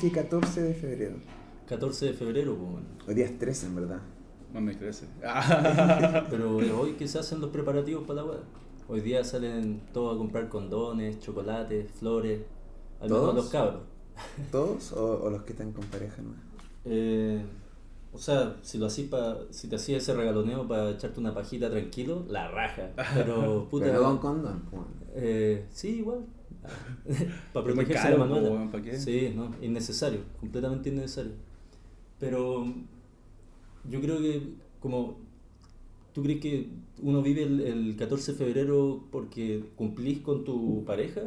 que 14 de febrero. 14 de febrero, pues bueno. Hoy día es 13 en verdad. Me crece. Pero es hoy que se hacen los preparativos para la web. Hoy día salen todos a comprar condones, chocolates, flores. Al menos ¿Todos? los cabros. ¿Todos o, o los que están con pareja nueva? Eh, o sea, si lo hacís pa, si te hacías ese regaloneo para echarte una pajita tranquilo, la raja. Pero puta. Pero con condón. pues. eh, sí, igual. para Pero muy protegerse la manuela. Sí, no, innecesario, completamente innecesario. Pero yo creo que como tú crees que uno vive el, el 14 de febrero porque cumplís con tu pareja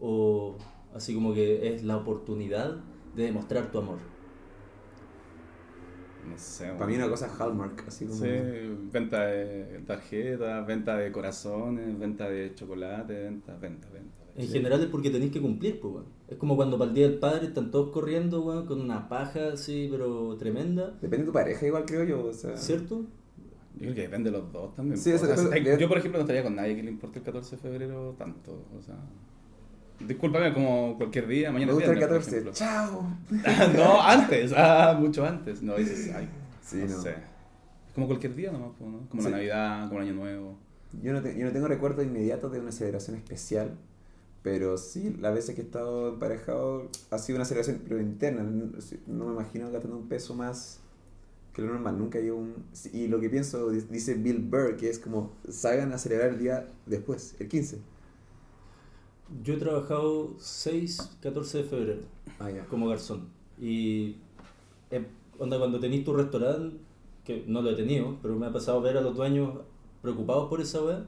o así como que es la oportunidad de demostrar tu amor. No sé. Para mí una cosa es Hallmark, así como... Sí, venta de tarjetas, venta de corazones, venta de chocolate, venta, venta, venta. En Sí. general es porque tenéis que cumplir, pues, weón. Es como cuando para el Día del Padre están todos corriendo, weón, con una paja así, pero tremenda. Depende de tu pareja igual creo yo, o sea... ¿Cierto? Yo creo que depende de los dos también. Sí, O sea, depende- yo, por ejemplo, no estaría con nadie que le importe el 14 de febrero tanto. O sea, discúlpame, como cualquier día, Me mañana gusta el viernes, por 14. ejemplo. ¡Chao! no, antes, ah, mucho antes. No, dices, ay, Sí, no, no. sé. Como cualquier día nomás, po, ¿no? Como Sí. la Navidad, como el Año Nuevo. Yo no, te- yo no tengo recuerdos inmediatos de una celebración especial, pero sí, las veces que he estado emparejado ha sido una celebración pero interna. No, me imagino gastando un peso más que lo normal. Nunca hay un... Y lo que pienso, di- dice Bill Burr, que es como salgan a celebrar el día después, el 15. Yo he trabajado 6, 14 de febrero Ah, ya. como garzón. Y eh, onda, cuando tenéis tu restaurante, que no lo he tenido, pero me ha pasado ver a los dueños preocupados por esa weá,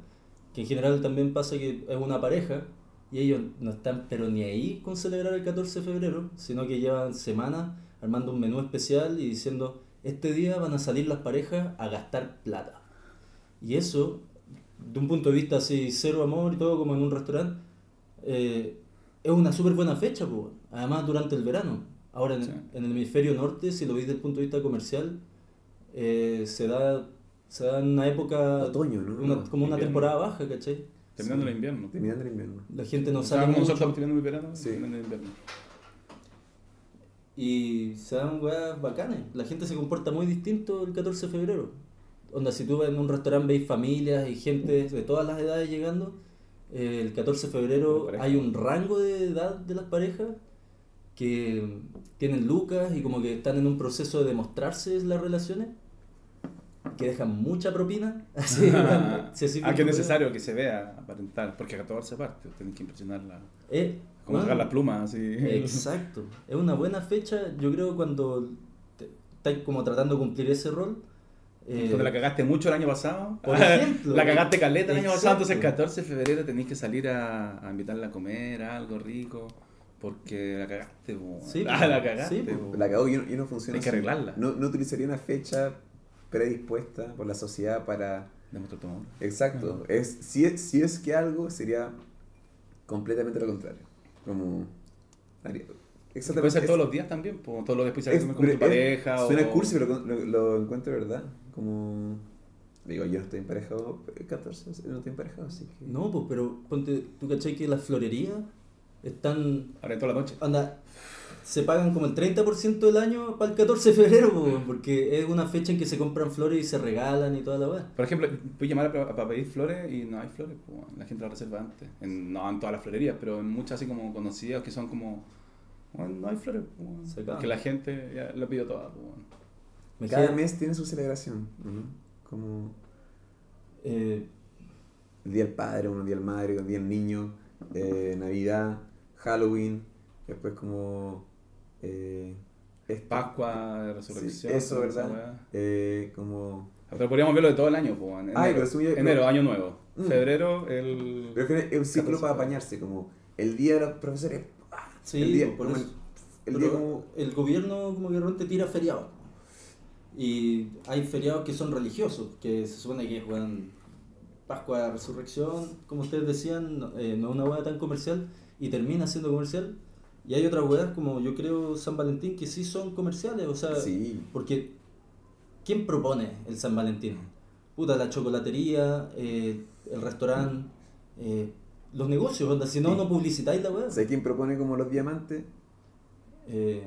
que en general también pasa que es una pareja y ellos no están pero ni ahí con celebrar el 14 de febrero, sino que llevan semanas armando un menú especial y diciendo, este día van a salir las parejas a gastar plata. Y eso, de un punto de vista así, cero amor y todo como en un restaurante, eh, es una súper buena fecha, po. además durante el verano. Ahora en, Sí. en el hemisferio norte, si lo veis desde el punto de vista comercial, eh, se, da, se da en una época, Otoño, ¿no? una- como una Invierno. temporada baja, ¿cachai? Terminando Sí. el invierno. Terminando el invierno. La gente no mucho nosotros estamos terminando el verano, Sí. terminando el invierno. y se dan weas bacanes. La gente se comporta muy distinto el 14 de febrero. Onda, si tú en un restaurante veis familias y gente de todas las edades llegando, el 14 de febrero hay un rango de edad de las parejas que tienen lucas y como que están en un proceso de demostrarse las relaciones, que dejan mucha propina. Así, así ah, que es necesario que se vea aparentar, porque a 14 partes tienen que impresionarla. Eh, Como bueno, sacar las plumas, así. Exacto. Es una buena fecha, yo creo, cuando estás como tratando de cumplir ese rol. Eh, la cagaste mucho el año pasado. Por ejemplo. la cagaste caleta el año pasado, entonces el Exacto. 14 de febrero tenéis que salir a, a invitarla a comer algo rico. Porque la cagaste, po. Sí, Ah, la cagaste, Sí. La cago y no, y no funciona Hay que arreglarla. No, no utilizaría una fecha predispuesta por la sociedad para... Demuestra tu amor. Exacto. Es, si, es, si es que algo sería completamente lo contrario. Como... Se puede es- todos los días también, po. todos los días puedes comer con tu pareja. Suena o... cursi, pero lo, lo encuentro verdad. Como... Digo, yo no estoy emparejado, el 14 no estoy emparejado, así que... No, pues, pero ponte, tú cachai que las florerías están. Ahora toda la noche. Anda, se pagan como el 30% del año para el 14 de febrero, po, porque es una fecha en que se compran flores y se regalan y toda la weá. Por ejemplo, puedes llamar para, pedir flores y no hay flores, po. la gente las reserva antes. En- no en todas las florerías, pero en muchas así como conocidas que son como. bueno, no hay flores, po. Porque la gente ya lo pidió todas. po. Me Cada queda- mes tiene su celebración, ¿no? Como eh, el Día del Padre, un Día del Madre, un Día del Niño, eh, Navidad, Halloween, después como... Eh, esto. Pascua, de Sí, resurrección. eso, ¿verdad? Eh, como... Pero podríamos verlo de todo el año, po. en Ay, enero, pero enero, año nuevo. Mm. Febrero, el. Pero es un ciclo 14 para apañarse, como el Día de los Profesores. sí, el día, po, por como el- eso. el Pero día como... el gobierno como que repente tira feriados. Y hay feriados que son religiosos, que se supone que juegan Pascua, Resurrección, como ustedes decían, no, eh, no es una hueá tan comercial y termina siendo comercial. Y hay otras hueás como yo creo San Valentín que sí son comerciales, o sea, Sí. porque ¿quién propone el San Valentín? Puta, la chocolatería, eh, el restaurante, eh, los negocios, onda, si no, Sí. no publicitáis la hueá. ¿Sabes quién propone como los diamantes? Eh,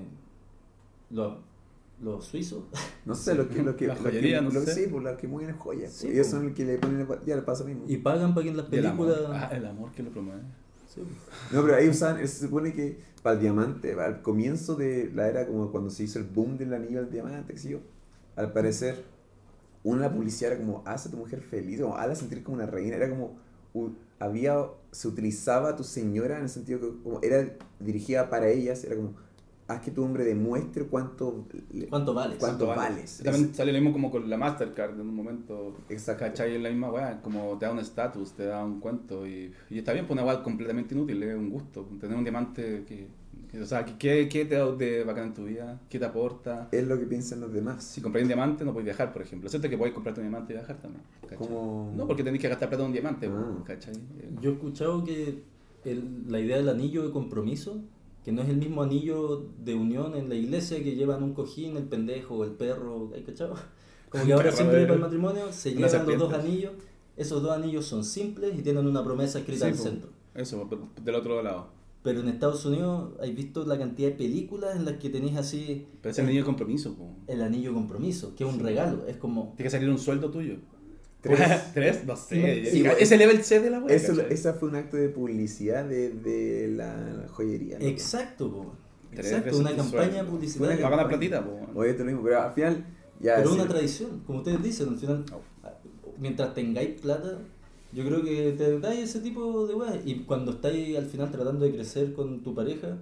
los, los suizos. No sé, los que, los que, La los que- joyería, no los que- sé. Sí, pues los que mueven joyas. Sí, pues, ellos pues. son los que le ponen, el- ya le pasa lo mismo. Y pagan para que en las Y el amor. películas. Ah, el amor que lo promueve. Sí, No, pero ahí usaban, se supone que para el diamante, para el comienzo de la era como cuando se hizo el boom del anillo del diamante, yo, al parecer, una de la publicidad era como, haz a tu mujer feliz, o hazla sentir como una reina, era como, u- había, se utilizaba a tu señora en el sentido que como era dirigida para ellas, era como, haz que tu hombre demuestre cuánto, ¿Cuánto vales? ¿Cuánto vale? vales? También sale lo mismo como con la Mastercard en un momento. Exacto. ¿Cachai? Es la misma weá, como te da un estatus, te da un cuento y, y está bien, pues una weá completamente inútil, es un gusto. Tener un diamante que, que- o sea, ¿qué, qué te da de bacán en tu vida? ¿Qué te aporta? Es lo que piensan los demás. Si compras un diamante no puedes viajar, por ejemplo. ¿Cierto que podéis comprarte un diamante y viajar también? Como... No, porque tenéis que gastar plata en un diamante, Ah. ¿cachai? Yo he escuchado que el- la idea del anillo de compromiso, que no es el mismo anillo de unión en la iglesia que llevan un cojín, el pendejo el perro, ¿hay cachado? Como que ahora siempre para el matrimonio se llevan los dos anillos, esos dos anillos son simples y tienen una promesa escrita Sí, al centro. Eso, del otro lado. Pero en Estados Unidos hay visto la cantidad de películas en las que tenéis así Pero es el niño de compromiso, po. el anillo de compromiso, que es un regalo, es como... Tiene que salir un sueldo tuyo. Tres. ¿Tres? No sé. Sí, level C de la wea. Eso, esa fue un acto de publicidad de, de la joyería. ¿no? Exacto, po. Exacto, una campaña publicitaria. Una Va a ganar campaña. platita, po. Oye, esto es lo mismo, pero al final ya... Pero es sí, una tradición, como ustedes dicen, al final, mientras tengáis plata, yo creo que te dais ese tipo de weas. Y cuando estáis al final tratando de crecer con tu pareja,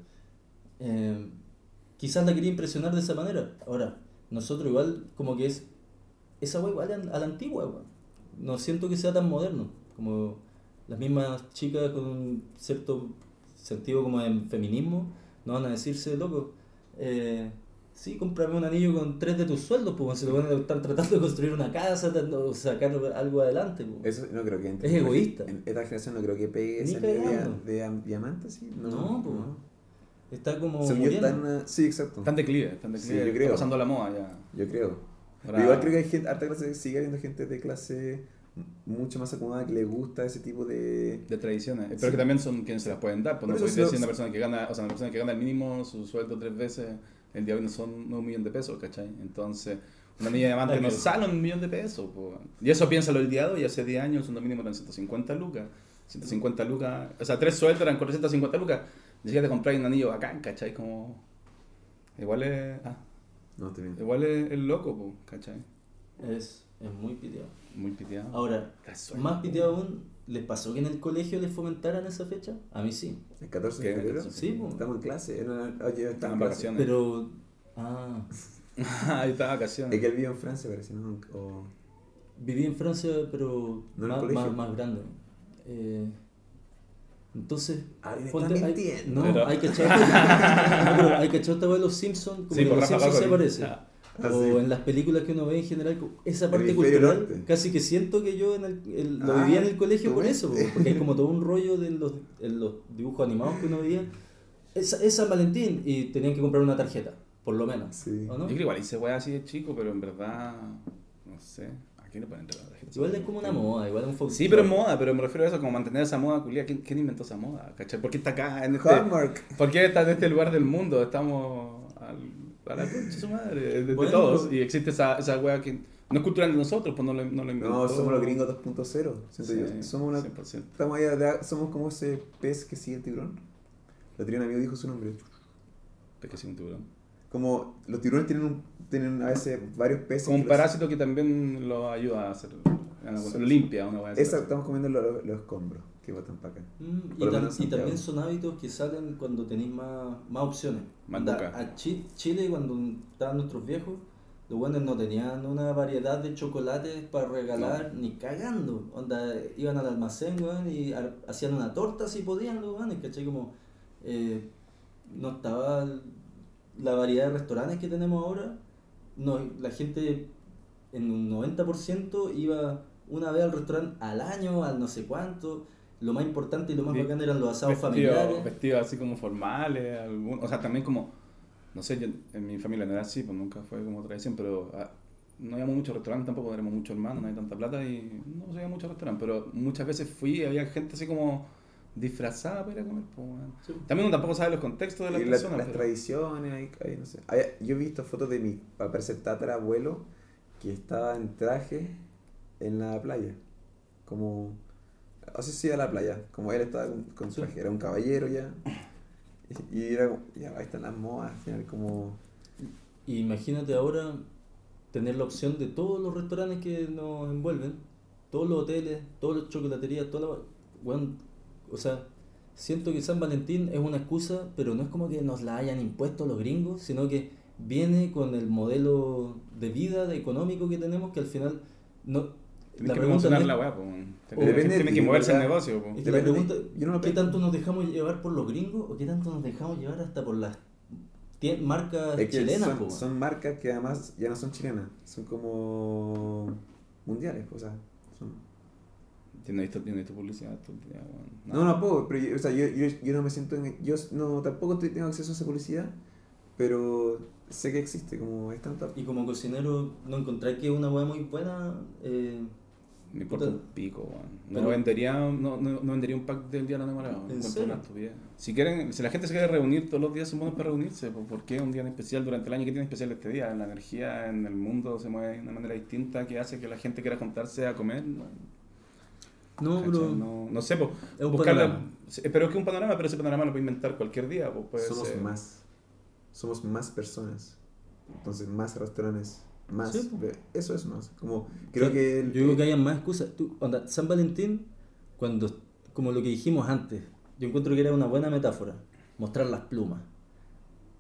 eh, quizás la quería impresionar de esa manera. Ahora, nosotros igual, como que es esa wea igual a la antigua, wea. No siento que sea tan moderno, como las mismas chicas con un cierto sentido como de feminismo, no van a decirse, loco, eh, sí, cómprame un anillo con tres de tus sueldos, pues se lo van a estar tratando de construir una casa, de sacar algo adelante. pues. Eso no creo que entre- Es egoísta. En esta generación no creo que pegue Ni esa idea de, diamantes, ¿sí? No, pues. Está como está en una- Sí, exacto. Están de declive, están de Sí, declive. yo está creo. pasando la moda ya. Yo creo. Pero igual creo que hay gente, harta clase, sigue habiendo gente de clase mucho más acomodada que le gusta ese tipo de... De tradiciones. Pero Sí. que también son quienes se las pueden dar. Pues Por no lo- decir una persona que gana, o sea, una persona que gana el mínimo, su sueldo tres veces, el día de hoy no son no un millón de pesos, ¿cachai? Entonces, una niña de diamante Ay, no sale un millón de pesos. po. Y eso piénsalo el día de hoy, hace 10 años el sueldo mínimo eran 150 lucas. 150 lucas, o sea, tres sueldos eran 450 lucas. Ni siquiera te compras un anillo bacán, ¿cachai? Como... Igual es... Ah, No, estoy bien. igual es, es loco, po, ¿cachai? Es, es muy piteado. Muy piteado. Ahora, más piteado aún, ¿les pasó que en el colegio les fomentaran esa fecha? A mí sí. ¿El 14 ¿Qué? de febrero? Sí. Estamos en clase. Era Oye, estamos en vacaciones. Pero. Ah. Ahí está vacaciones. Es que él vive en Francia, parece, ¿no? O... Viví en Francia, pero No en el más, colegio. más, más grande. Eh, entonces, está hay, no, Pero- hay que echar, no, pero hay que echar esta vez los Simpsons, como Sí, que los Simpsons se parece. Ah. Ah, o sí. en las películas que uno ve en general, esa parte cultural, norte. casi que siento que yo en el, el- lo Ah, vivía en el colegio por eso, po, porque hay como todo un rollo de los, en los dibujos animados que uno veía. Es, es San Valentín y tenían que comprar una tarjeta, por lo menos. Sí. ¿o Yo no? creo que igual hice weá así de chico, pero en verdad, no sé, ¿a quién le la tarjeta? Igual es como una moda, igual es un folclore. Sí, pero es moda, pero me refiero a eso, como mantener esa moda culia. ¿Quién, quién inventó esa moda? ¿Cachai? ¿Por qué está acá en este, Hallmark. ¿Por qué está en este lugar del mundo? Estamos al, a la concha de su madre, de, de Bueno, todos. Y existe esa, esa wea que no es cultural de nosotros, pues no lo, no lo inventó. No, somos los gringos 2.0. siento Sí, yo. Somos, una, 100%. estamos allá de- somos como ese pez que sigue el tiburón. El otro día un amigo dijo su nombre. Es que sí, un tiburón. Como los tiburones tienen, un, tienen a veces varios peces. Como un los- parásito que también lo ayuda a hacer. Lo limpia, una así. Esa, estamos comiendo los, los escombros que botan para acá. Mm, y, tam- también son hábitos que salen cuando tenéis más, más opciones. A Chi- Chile, cuando estaban nuestros viejos, los buenos no tenían una variedad de chocolates para regalar ni cagando. Onda, iban al almacén weón, y ar- hacían una torta si podían los weones, ¿cachai? Como eh, no estaba la variedad de restaurantes que tenemos ahora. No, la gente en un 90% iba una vez al restaurante al año, al no sé cuánto. Lo más importante y lo más Vi- bacán eran los asados Vestidos familiares. vestidos así como formales, algún, o sea, también como, no sé, yo, en mi familia no era así, pues nunca fue como tradición, pero ah, no íbamos muchos restaurantes, tampoco tenemos muchos hermanos, no hay tanta plata y no se iba mucho restaurante, pero muchas veces fui y había gente así como disfrazada para ir a comer. Sí. También uno tampoco sabe los contextos de las Y la- las pero- tradiciones, ahí, ahí no sé. Hay- yo he visto fotos de mi, para tatarabuelo, que estaba en traje en la playa. Como, así sí a la playa, como él estaba con, con Sí. traje, era un caballero ya. Y, y era como, ya, ahí están las modas, al final como... Imagínate ahora tener la opción de todos los restaurantes que nos envuelven, todos los hoteles, todas las chocolaterías, toda la... o sea, siento que San Valentín es una excusa, pero no es como que nos la hayan impuesto los gringos, sino que viene con el modelo de vida, de económico que tenemos, que al final no... Tienes que pregunta no la es- weá, po. Depende tiene de que moverse el negocio, po. Es que la pregunta, yo no lo ¿qué tanto nos dejamos llevar por los gringos o qué tanto nos dejamos llevar hasta por las marcas Es que chilenas? son, po? son marcas que además ya no son chilenas, son como mundiales, o sea. Yo no he visto, yo no he visto publicidad todo el día, weón. No, no puedo, pero yo, o sea, yo, yo, yo no me siento en... Yo no, tampoco estoy- tengo acceso a esa publicidad, pero sé que existe, como es tanta... Y como cocinero, ¿no encontráis que una hueá muy buena? Eh, Me importa un pico, weón. No Pero- vendería, no, no, no vendería un pack del día de la enamorada. Si quieren, si la gente se quiere reunir todos los días son buenos para reunirse, pues, ¿por qué un día en especial durante el año? ¿Qué tiene especial este día? La energía en el mundo se mueve de una manera distinta que hace que la gente quiera juntarse a comer. No, no, ¿cachai? pero no, no sé, pues. es un buscarle- panorama. sí, Pero es que un panorama, pero ese panorama lo puede inventar cualquier día, pues puede somos ser- más. Somos más personas. Entonces, más restaurantes. Más. Sí, Eso es más. Como, creo que... el- Yo digo que haya más excusas. Tú, onda, San Valentín, cuando, como lo que dijimos antes, yo encuentro que era una buena metáfora, mostrar las plumas.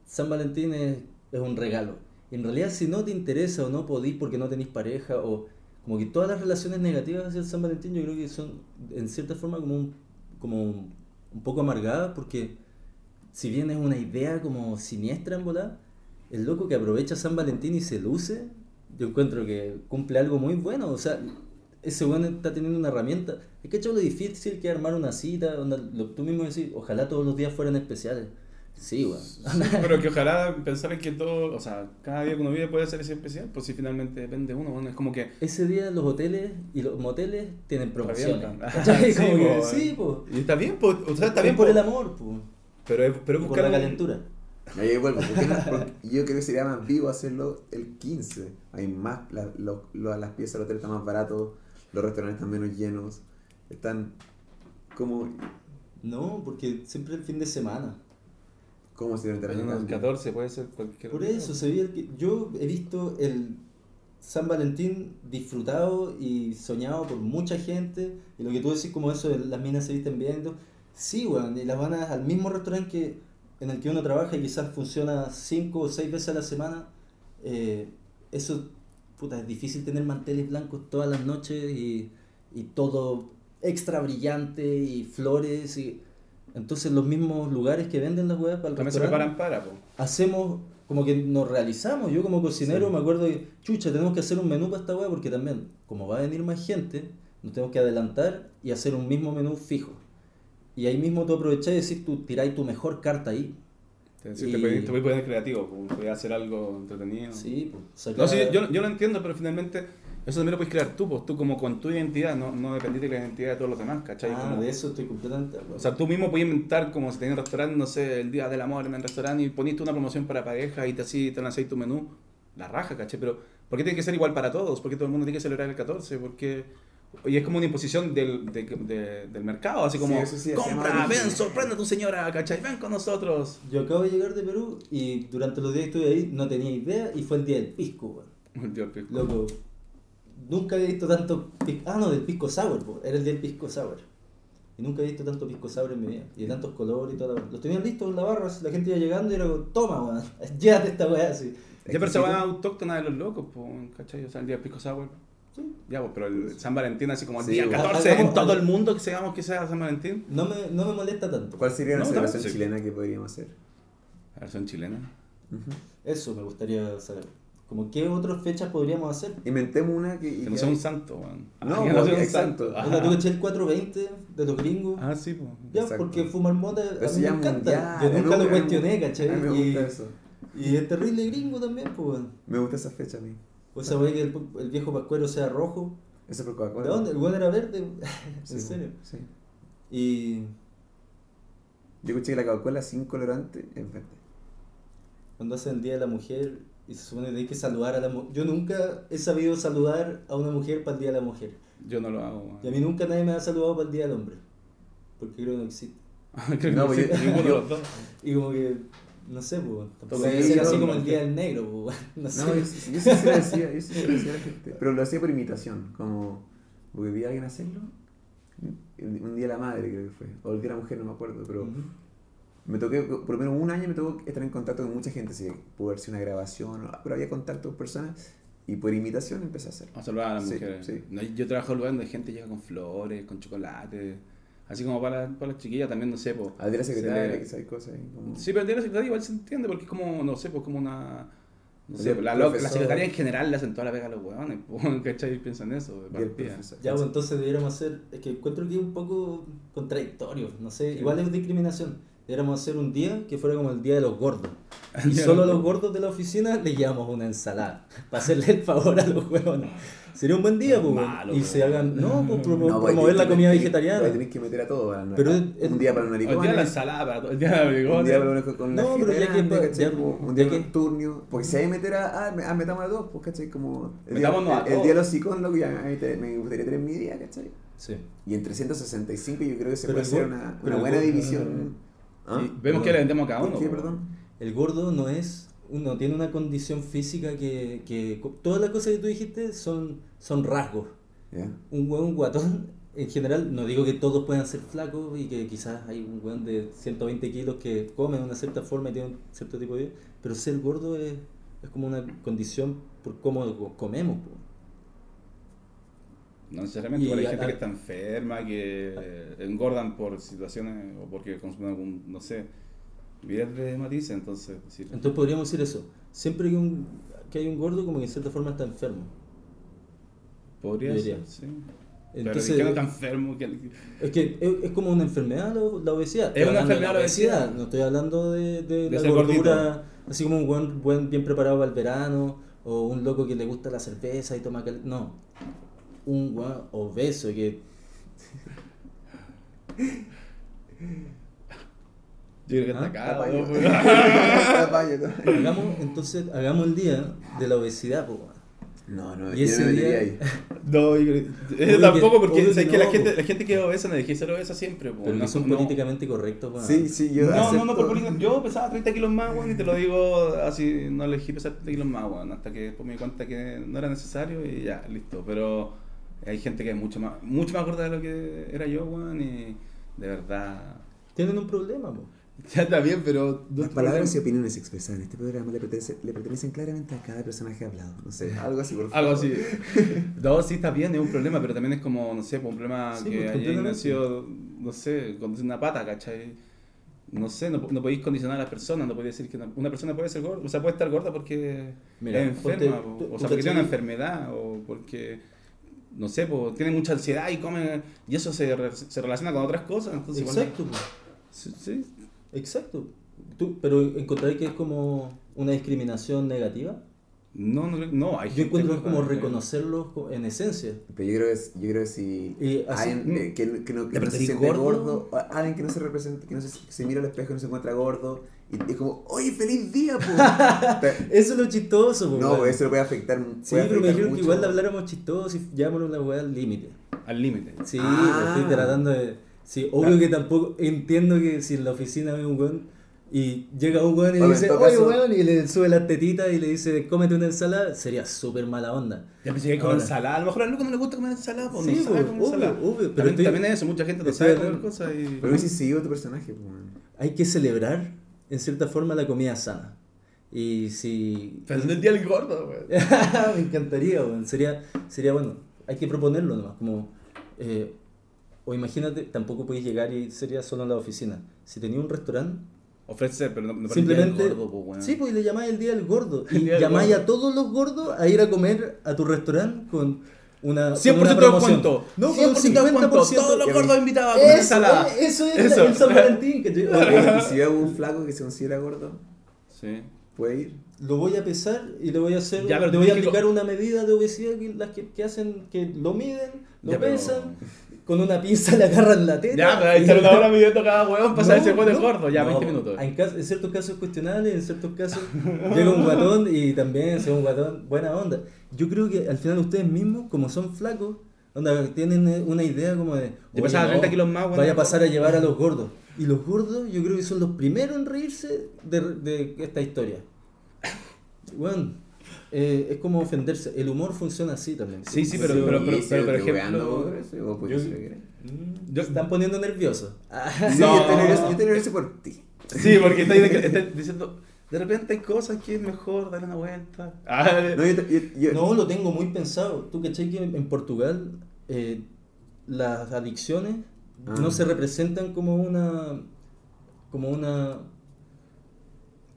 San Valentín es, es un regalo. Y en realidad, si no te interesa o no podís porque no tenéis pareja, o como que todas las relaciones negativas hacia San Valentín, yo creo que son en cierta forma como un, como un, poco amargadas, porque si bien es una idea como siniestra en volar, el loco que aprovecha San Valentín y se luce, yo encuentro que cumple algo muy bueno. O sea, ese weón está teniendo una herramienta. Es que hecho lo difícil que armar una cita, lo, tú mismo decís, ojalá todos los días fueran especiales. Sí, weón. Pero que ojalá pensar en que todo, o sea, cada día que uno vive puede ser ese especial, pues si finalmente depende de uno, bueno, es como que Ese día los hoteles y los moteles tienen promociones. Sí, Como que, sí, po. Y está bien, pues, o sea, está Es bien por po, el amor, po. Pero es, pero es Y por buscar la un- calentura. Ahí vuelvo, porque no- porque yo creo que sería más vivo hacerlo el 15. Hay más, la- lo- lo- las piezas del hotel están más baratos, los restaurantes están menos llenos, están como... No, porque siempre el fin de semana. ¿Cómo se deben Pero el 14 puede ser cualquier Por eso, se veía el que- yo he visto el San Valentín disfrutado y soñado por mucha gente. Y lo que tú decís, como eso, de las minas se visten todo. Sí, weón, y las van a- al mismo restaurante que, en el que uno trabaja y quizás funciona cinco o seis veces a la semana. eh, eso, puta, es difícil tener manteles blancos todas las noches y, y todo extra brillante y flores. y Entonces, los mismos lugares que venden las weas para el También se preparan para, pues. hacemos como que nos realizamos. Yo como cocinero Sí. me acuerdo que, chucha, tenemos que hacer un menú para esta weá porque también, como va a venir más gente, nos tenemos que adelantar y hacer un mismo menú fijo. Y ahí mismo tú aprovechás y decís, tú tiráis tu mejor carta ahí. Te, Y- puedes- te poner creativo, puedes hacer algo entretenido. Sí, pues. sacar- No, sí, yo, yo lo entiendo, pero finalmente eso también lo puedes crear tú, pues tú como con tu identidad, no, no dependís de la identidad de todos los demás, ¿cachai? Ah, Como- de eso estoy completamente de acuerdo. O sea, tú mismo puedes inventar como si tenías un restaurante, no sé, el día del amor en el restaurante y poniste una promoción para pareja y te así te lanzáis tu menú, la raja, ¿cachai? Pero ¿por qué tiene que ser igual para todos? ¿Por qué todo el mundo tiene que celebrar el 14? Porque y es como una imposición del, de- de- del mercado, así como, Sí, sí, compra, ven, sorprende a tu señora, ¿cachai? Ven con nosotros. Yo acabo de llegar de Perú y durante los días que estuve ahí no tenía idea y fue el día del pisco, weón. Dios, pisco. Loco, nunca había visto tanto. Ah, no, del pisco sour, po. era el día del pisco sour. Y nunca había visto tanto pisco sour en mi vida. Y de tantos colores y todo. Los tenían listos en la barra, la gente iba llegando y era como, toma, weón, llévate esta weá así. Ya, pero se van autóctona de los locos, pues, ¿cachai? O sea, el día de Pisco Sour. Sí. Ya, pues, pero el San Valentín, así como el Sí, día bueno. 14 Hagamos- en todo el mundo que sepamos que sea San Valentín. No me, no me molesta tanto. ¿Cuál sería una No, celebración chilena que podríamos hacer? La versión chilena. Eso me gustaría saber. Como qué otras fechas podríamos hacer. Inventemos una que... y Que no sea un santo, weón. No, que porque- exacto. Onda, Ajá. tú caché el 420 de los gringos. Ah, sí, pues. ya, exacto. porque fumar mota a Eso mí me encanta. mundial, Yo a nunca lo cuestioné, A mí ¿cachai? me Y, gusta eso. y es terrible gringo también, pues. Me gusta esa fecha a mí. O sea, wey, que el, el viejo pascuero sea rojo. Eso por Coca-Cola. ¿De dónde? El weón era verde. Sí, en serio. Sí. Y Yo escuché que la Coca-Cola sin colorante es verde. Cuando hacen el Día de la Mujer y se supone que hay que saludar a la mujer. Yo nunca he sabido saludar a una mujer para el Día de la Mujer. Yo no lo hago, weón. Y a mí nunca nadie me ha saludado para el Día del Hombre. Porque creo que no existe. Creo que No, pues existe yo-. Y como que, no sé, pues, tampoco Sí, ser así no, como no, el Día del Negro, pues, no sé. No, yo, sí- yo sí se lo decía, yo sí se lo decía a la gente. Pero lo hacía por imitación, como porque vi a alguien hacerlo. Un día de la madre creo que fue, o el día de la mujer, no me acuerdo, pero. Me toqué, por lo menos un año me tocó estar en contacto con mucha gente, así que pudo haber sido una grabación, pero había contacto con personas y por imitación empecé a hacerlo. A saludar a las Sí, mujeres. sí. No, yo trabajo en lugares donde gente llega con flores, con chocolate. Así como para, para las chiquillas también, no sé, po. Al de la secretaria, Se quizás hay cosas ahí como... Sí, pero de la secretaria igual se entiende porque es como, no sé, pues como una. No sé, la, la profesor. secretaria en general le hacen toda la pega a los huevones, po, ¿cachai? Piensan eso. Ya, pues entonces debiéramos hacer, es que encuentro que es un poco contradictorio, no sé, igual es discriminación. Deberíamos hacer un día que fuera como el día de los gordos. Y solo a los gordos de la oficina le llevamos una ensalada, para hacerle el favor a los huevones. Sería un buen día, pues, Malo, y se hagan, no, pues promo- No, pues, promover la comida que- vegetariana. tenés que meter a todo. a- Pero a- es- un día para los El día de la naricones, ensalada, para todo- el día de la un día para con la No, pero ya que grande, pa- ya- un día que- nocturno. Porque si hay que meter a. Ah, me- ah, metamos a dos, pues, ¿cachai? Como. El día, a el, el día de los psicólogos, loco, ya me gustaría tener mi día, ¿cachai? Sí. Y en 365 yo creo que se Pero puede el hacer una, una el buena división. ¿Ah? Vemos que le vendemos a cada ¿Por uno. qué, po. perdón? El gordo no es, no tiene una condición física que, que todas las cosas que tú dijiste son, son rasgos. Un hueón guatón, en general, no digo que todos puedan ser flacos y que quizás hay un hueón de 120 kilos que come de una cierta forma y tiene un cierto tipo de vida, pero ser gordo es, es como una condición por cómo co- comemos. po. No necesariamente, Y hay gente a- que está enferma, que eh, engordan por situaciones o porque consumen algún, no sé, vidas de matices, entonces, sí. Entonces podríamos decir eso. Siempre que, un, que hay un gordo, como que en cierta forma está enfermo. podría ser, sí. Entonces, pero ¿y qué no está enfermo? que Es que es, es como una enfermedad la, obesidad. Es una enfermedad la obesidad. No estoy hablando de, de, De la gordura, así como un buen, buen bien preparado para el verano, o un loco que le gusta la cerveza y toma cal... No. Un buen obeso que... Yo creo que ¿Ah? está pues. Apaño, todo. Hagamos, entonces, hagamos el día de la obesidad, po, weón. No, no, Y yo ese no día- ahí. No, yo creo- Obvio eh, tampoco que- porque que la no, gente, po. la gente que es obesa no deje de ser obesa siempre, po. Pero no, son no- políticamente correctos, weón. Sí, sí, yo No, no, no, acepto- por política. Yo pesaba 30 kilos más, weón, y te lo digo así, no elegí pesar 30 kilos más, weón, hasta que después me di cuenta que no era necesario y ya, listo. Pero hay gente que es mucho más, mucho más gorda de lo que era yo, weón, y de verdad. Tienen un problema, po. Ya está bien, pero. no Las palabras y opiniones expresadas en este programa le pertenecen, le pertenecen claramente a cada personaje hablado. No sé, algo así, por favor. Algo así. No, sí está bien, es un problema, pero también es como, no sé, pues, un problema Sí, que pues, haya nacido, no sé, con una pata, ¿cachai? No sé, no, no podéis condicionar a las personas, no podéis decir que una, una persona puede ser gorda, o sea, puede estar gorda porque Mira, es enferma, ponte- po, tú- o sea, porque tiene una enfermedad, o porque, no sé, pues, tiene mucha ansiedad y come, y eso se, re- se relaciona con otras cosas, entonces Exacto. Sí, sí. Exacto. Tú, pero encontráis que es como una discriminación negativa. No, no, no, hay Yo gente encuentro que es como eh. reconocerlos co- en esencia. Pero yo creo que, es- yo creo que si Y así- alguien eh, que, que no, que ¿Te no se siente gordo? alguien que no se representa, que no se, se mira al espejo y no se encuentra gordo, y es como, oye, feliz día, po. Eso es lo chistoso, po, no, pues eso lo puede afectar. Sí, puede pero me dijeron que mucho. igual habláramos chistoso y llevámonos la weá al límite. Al límite. Sí, Ah. estoy tratando de. Sí, obvio que tampoco entiendo que si en la oficina ve un weón y llega un weón y Bueno, en dice, oye caso- weón, y le sube las tetitas y le dice, cómete una ensalada, sería súper mala onda. Ya pensé que con Ahora. ensalada. A lo mejor al loco no le gusta comer ensalada, pues Sí, no sabe pues, comer obvio, ensalada. obvio, pero también, estoy- también eso, mucha gente no sabe comer cosas y... Pero si sigo tu personaje, pues. Hay que celebrar, en cierta forma, la comida sana. Y si. Pero es el día del gordo, güey. Me encantaría, weón. Sería, sería bueno. Hay que proponerlo nomás. Como, eh, o imagínate, tampoco podéis llegar y sería solo en la oficina. Si tenía un restaurante, Ofrecer, pero no, no simplemente. el gordo, pues, weón. sí, pues y le llamáis el día del gordo. El Y llamáis a todos los gordos a ir a comer a tu restaurante con una. 100% con una de descuento. No, con 100% un de descuento. 50%. Todos los Que- gordos invitados a comer Eso, ensalada. eso es Eso. el San Valentín. Y si veo un flaco que se considera gordo, Sí. puede ir. Lo voy a pesar y le voy a hacer, Ya, pero le voy a que aplicar una medida de obesidad que las que, que hacen, que lo miden, lo Ya, pero- pesan, con una pinza le agarran la teta. Ya, pero ahí está una hora midiendo cada huevón para saber si el hueón es no, gordo. Ya, no, 20 minutos. En, cas- en ciertos casos es cuestionable, en ciertos casos llega un guatón y también sea un guatón buena onda. Yo creo que al final ustedes mismos, como son flacos, onda, tienen eh, una idea como de... Yo "Oye, pesaba 30 kilos más, bueno, Vaya a pasar a llevar a los gordos. Y los gordos yo creo que son los primeros en reírse de, de esta historia. Bueno, eh, es como ofenderse. El humor funciona así también. Sí, sí, pero- pero- pero- ¿Y pero, por ejemplo, crees? Mm, Yo- están poniendo nerviosos. Sí, No. yo estoy nervioso- yo estoy nervioso por ti. Sí, porque está, está diciendo, de repente hay cosas que es mejor darle una vuelta. Ah, No, yo, yo, yo- No, lo tengo muy pensado. Tú cachai que en Portugal eh, las adicciones Ah. no se representan como una como una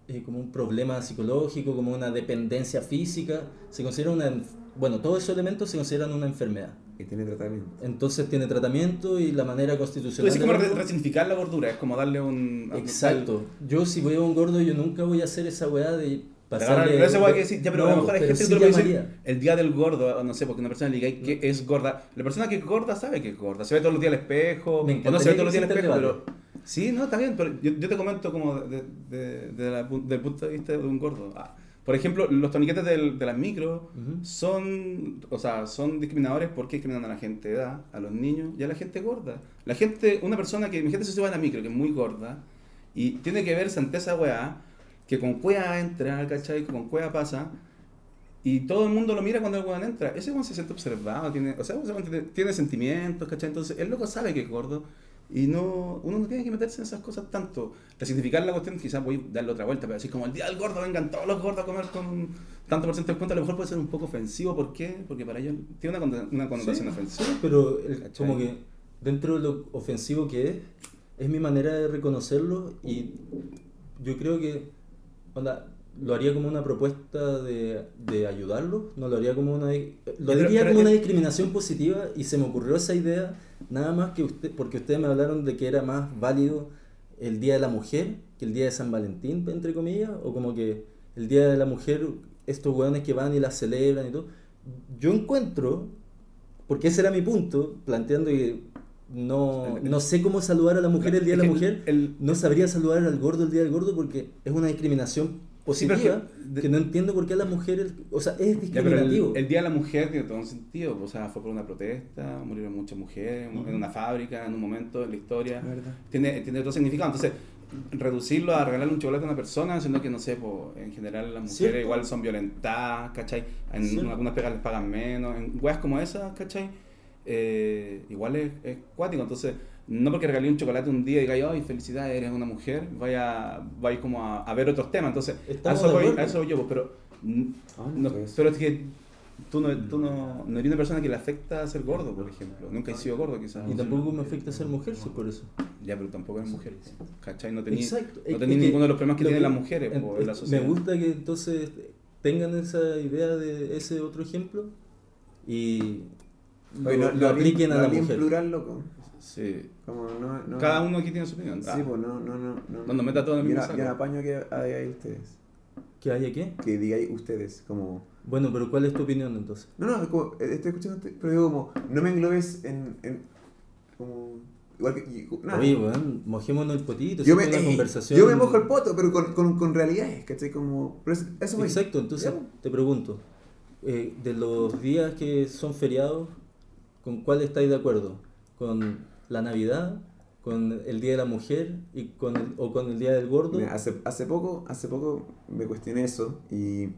eh, como un problema psicológico, como una dependencia física, se considera una bueno, todos esos elementos se consideran una enfermedad. que tiene tratamiento. Entonces tiene tratamiento y la manera constitucional de como resignificar la gordura, es como darle un... Exacto. Yo si veo a un gordo yo nunca voy a hacer esa weá de Pero pasarle weá que decir, ya, pero a No, lo mejor hay pero gente que sí llamaría. decir el día del gordo, no sé, porque una persona le diga que es gorda. La persona que es gorda sabe que es gorda, se ve todos los días al espejo, o no se ve todos los días al que espejo, pero... Sí, no, está bien, pero yo, yo te comento como de, de- de la del punto de vista de un gordo. Ah, por ejemplo, los torniquetes del- de las micro Ujú. son, o sea, son discriminadores porque discriminan a la gente de edad, a los niños y a la gente gorda. La gente, una persona que, mi gente se sube a la micro, que es muy gorda, y tiene que verse ante esa weá, que con cueva entra, ¿cachai? Que con cueva pasa, y todo el mundo lo mira cuando el weón entra. Ese weón se siente observado, tiene, o sea, tiene, tiene sentimientos, ¿cachai? Entonces, el loco sabe que es gordo, y no, uno no tiene que meterse en esas cosas tanto. Resignificar la cuestión, quizás voy a darle otra vuelta, pero así como el día del gordo, vengan todos los gordos a comer con tanto por ciento de descuento, a lo mejor puede ser un poco ofensivo. ¿Por qué? Porque para ellos tiene una, una connotación Sí, ofensiva. sí, pero el- como que dentro de lo ofensivo que es, es mi manera de reconocerlo y yo creo que onda, lo haría como una propuesta de, de ayudarlo, no lo haría como una lo diría pero como una discriminación positiva y se me ocurrió esa idea nada más que usted porque ustedes me hablaron de que era más válido el día de la mujer que el día de San Valentín entre comillas o como que el día de la mujer estos hueones que van y la celebran y todo. Yo encuentro porque ese era mi punto, planteando que no, no sé cómo saludar a la mujer el Día de la Mujer, no sabría saludar al gordo el Día del Gordo porque es una discriminación positiva que, que de- no entiendo por qué a las mujeres, o sea, es Ya, pero el, discriminativo. el Día de la Mujer tiene todo un sentido. O sea, fue por una protesta, murieron muchas mujeres en una fábrica, en un momento en la historia. verdad. Tiene, tiene otro significado. Entonces, reducirlo a regalarle un chocolate a una persona, siendo que, no sé, po, en general las mujeres Cierto. igual son violentadas, ¿cachai? En Cierto. algunas pegas les pagan menos, en weas como esas, ¿cachai? Eh, igual es, es cuático. Entonces, no porque regalé un chocolate un día y diga, ay, felicidades, eres una mujer, vaya, vaya como a, a ver otros temas. Entonces, a eso, voy, a eso voy yo, pues, pero, Ah, no, pues. pero es que tú no, tú no, no eres una persona que le afecta ser gordo, por ejemplo. Nunca he sido gordo, quizás. Y tampoco me afecta ser mujer, sí, por eso. Ya, pero tampoco eres mujer, ¿cachai? No Exacto. no ninguno de los problemas que lo tienen que- las mujeres en- po, en la sociedad. Me gusta que entonces tengan esa idea de ese otro ejemplo y lo, lo hablé- apliquen a la mujer. plural, loco. Sí. Como no, no, Cada uno aquí tiene su opinión. Sí, Ah, pues no, no, no. No, No meta todo en el mismo saco. Yo no apaño que digáis ustedes. ¿Qué hay aquí? Que digáis ustedes, como. Bueno, pero ¿cuál es tu opinión entonces? No, no, es como, eh, estoy escuchando, pero digo como, no me englobes en, en como, igual que, nada. Oye, weón, mojémonos el potito, yo me, una ey, conversación. yo me mojo el poto, pero con, con, con realidades, ¿cachai? Como, pero eso. Exacto, entonces Ya, te pregunto, eh, de los días que son feriados, ¿con cuál estáis de acuerdo? ¿Con la Navidad? ¿Con el Día de la Mujer? y con el- ¿O con el Día del Gordo? Mira, hace, hace poco, hace poco me cuestioné eso y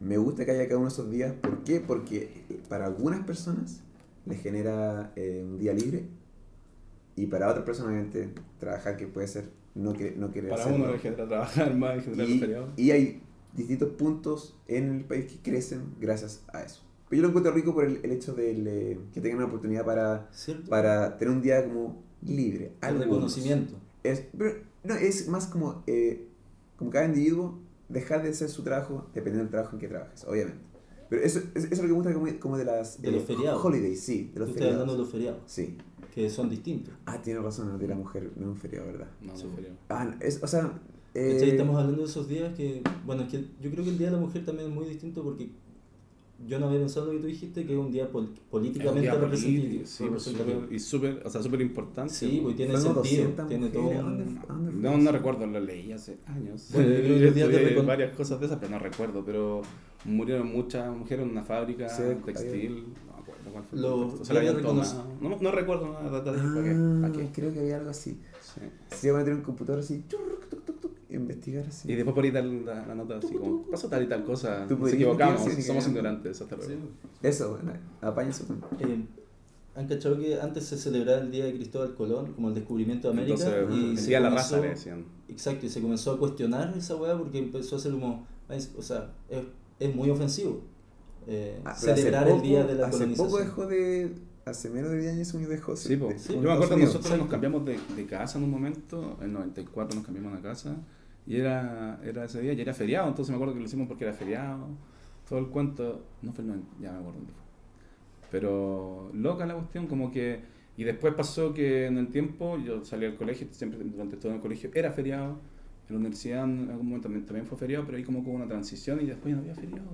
me gusta que haya cada uno de esos días. ¿Por qué? Porque para algunas personas les genera eh, un día libre y para otras personas obviamente trabajar que puede ser no, que, no querer Para hacerlo. uno le genera trabajar más y generar los y, y hay distintos puntos en el país que crecen gracias a eso. Pero yo lo encuentro rico por el, el hecho de eh, que tengan una oportunidad para, ¿Cierto? para tener un día como libre. el algunos. reconocimiento. Es, pero, no, es más como, eh, como cada individuo dejar de hacer su trabajo dependiendo del trabajo en que trabajes, obviamente. Pero eso, es- eso es lo que me gusta como, como de las De los feriados. holidays, sí, de Tú los estás feriados. hablando de los feriados, Sí. que son distintos. Ah, tiene razón, el de la mujer no es un feriado, ¿verdad? No, Sí. no feriado. Ah, no, es, o sea... Eh, Estamos hablando de esos días que, bueno, es que yo creo que el Día de la Mujer también es muy distinto porque yo no había pensado lo que tú dijiste, que es un día pol- Es un políticamente día representativo. político, sí, pues, representativo. y súper, o sea, súper importante. Sí, pues tiene Fueron sentido, 200 tiene todo un... ¿dónde- dónde fue No, no recuerdo, lo leí hace años. Bueno, yo creo que los días de recon- varias cosas de esas, pero no recuerdo. Pero murieron muchas mujeres en una fábrica Sí, textil. No acuerdo cuál fue. el Los contexto. Se la días habían de reconoc- tomado. No, no recuerdo nada. ¿Para qué? Ah, ¿Para qué? creo que había algo así. Sí. Se iba a meter en un computador así, churruc, investigar así. Y después por ahí tal la, la nota así como, pasó tal y tal cosa, Tú nos equivocamos, somos ignorantes, hasta luego. Sí. Eso, bueno, apaña su Eh, ¿Han cachado que antes se celebraba el Día de Cristóbal Colón, como el descubrimiento de América? Entonces, y el se día la raza le decían. Exacto, y se comenzó a cuestionar esa weá porque empezó a ser como, o sea, es, es muy ofensivo eh, Ah, celebrar el día de la Hace colonización. poco dejó de. Hace menos de 10 años un dejó. Sí, po. de- Sí, Yo con me acuerdo nosotros nos cambiamos de, de casa en un momento, en 94 nos cambiamos de casa, y era, era ese día, y era feriado, entonces me acuerdo que lo hicimos porque era feriado, todo el cuento, no fue el 90, ya me acuerdo dónde fue. Pero loca la cuestión, como que, y después pasó que en el tiempo, yo salí al colegio, siempre durante todo el colegio era feriado, en la universidad en algún momento también, también fue feriado, pero ahí como hubo una transición y después ya no había feriado.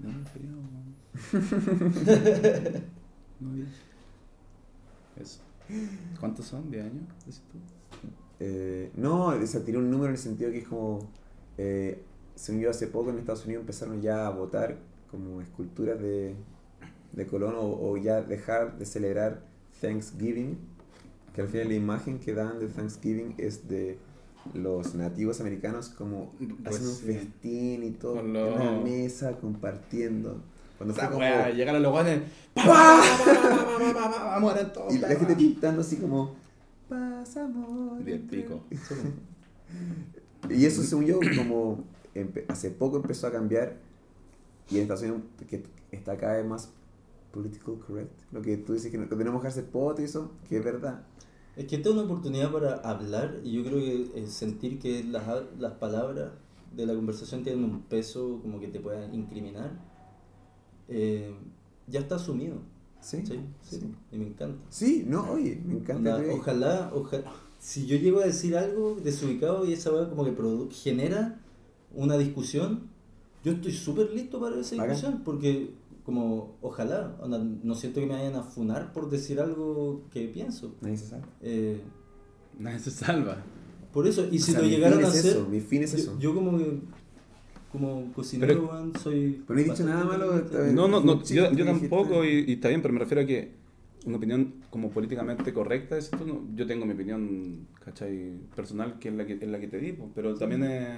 No, no había feriado. No. Eso. ¿Cuántos son? ¿10 años? Dices tú? Eh, no, se tiró un número en el sentido que es como. Eh, según yo, hace poco en Estados Unidos empezaron ya a votar como esculturas de, de Colón o, o ya dejar de celebrar Thanksgiving. Que al final la imagen que dan de Thanksgiving es de los nativos americanos como Pues haciendo un festín y todo en una mesa compartiendo. Cuando fue Esa como, llegaron los guanes. ¡Pa, pa, pa, pa, pa, pa, pa, pa! Mueren todos. y la gente pintando así como paz, amor. Bien entre-". pico. Y eso, según yo, como hace poco empezó a cambiar y en Estados Unidos que está cada vez más political correct. Lo que tú dices que no- que tenemos que hacer poto y eso, que es verdad. Es que esta es una oportunidad para hablar y yo creo que eh, sentir que las, las palabras de la conversación tienen un peso como que te puedan incriminar, eh, ya está asumido. Sí, Sí, sí, sí. y me encanta. Sí, no, oye, me encanta. Ojalá, ojalá, si yo llego a decir algo desubicado y esa weá como que genera una discusión, yo estoy súper listo para esa discusión, porque como, ojalá, onda, no siento que me vayan a funar por decir algo que pienso. Nadie se sabe. Eh, Nadie se salva. por eso, y O si sea, lo fin a hacer, eso, mi fin es yo, eso. yo como que- como cocinero, Pero- soy... Pero no he dicho nada malo, No, no, no, yo, tampoco, y, y está bien, pero me refiero a que una opinión como políticamente correcta, es esto, no, yo tengo mi opinión, ¿cachai? Personal, que es la que, es la que te di, po, pero también es,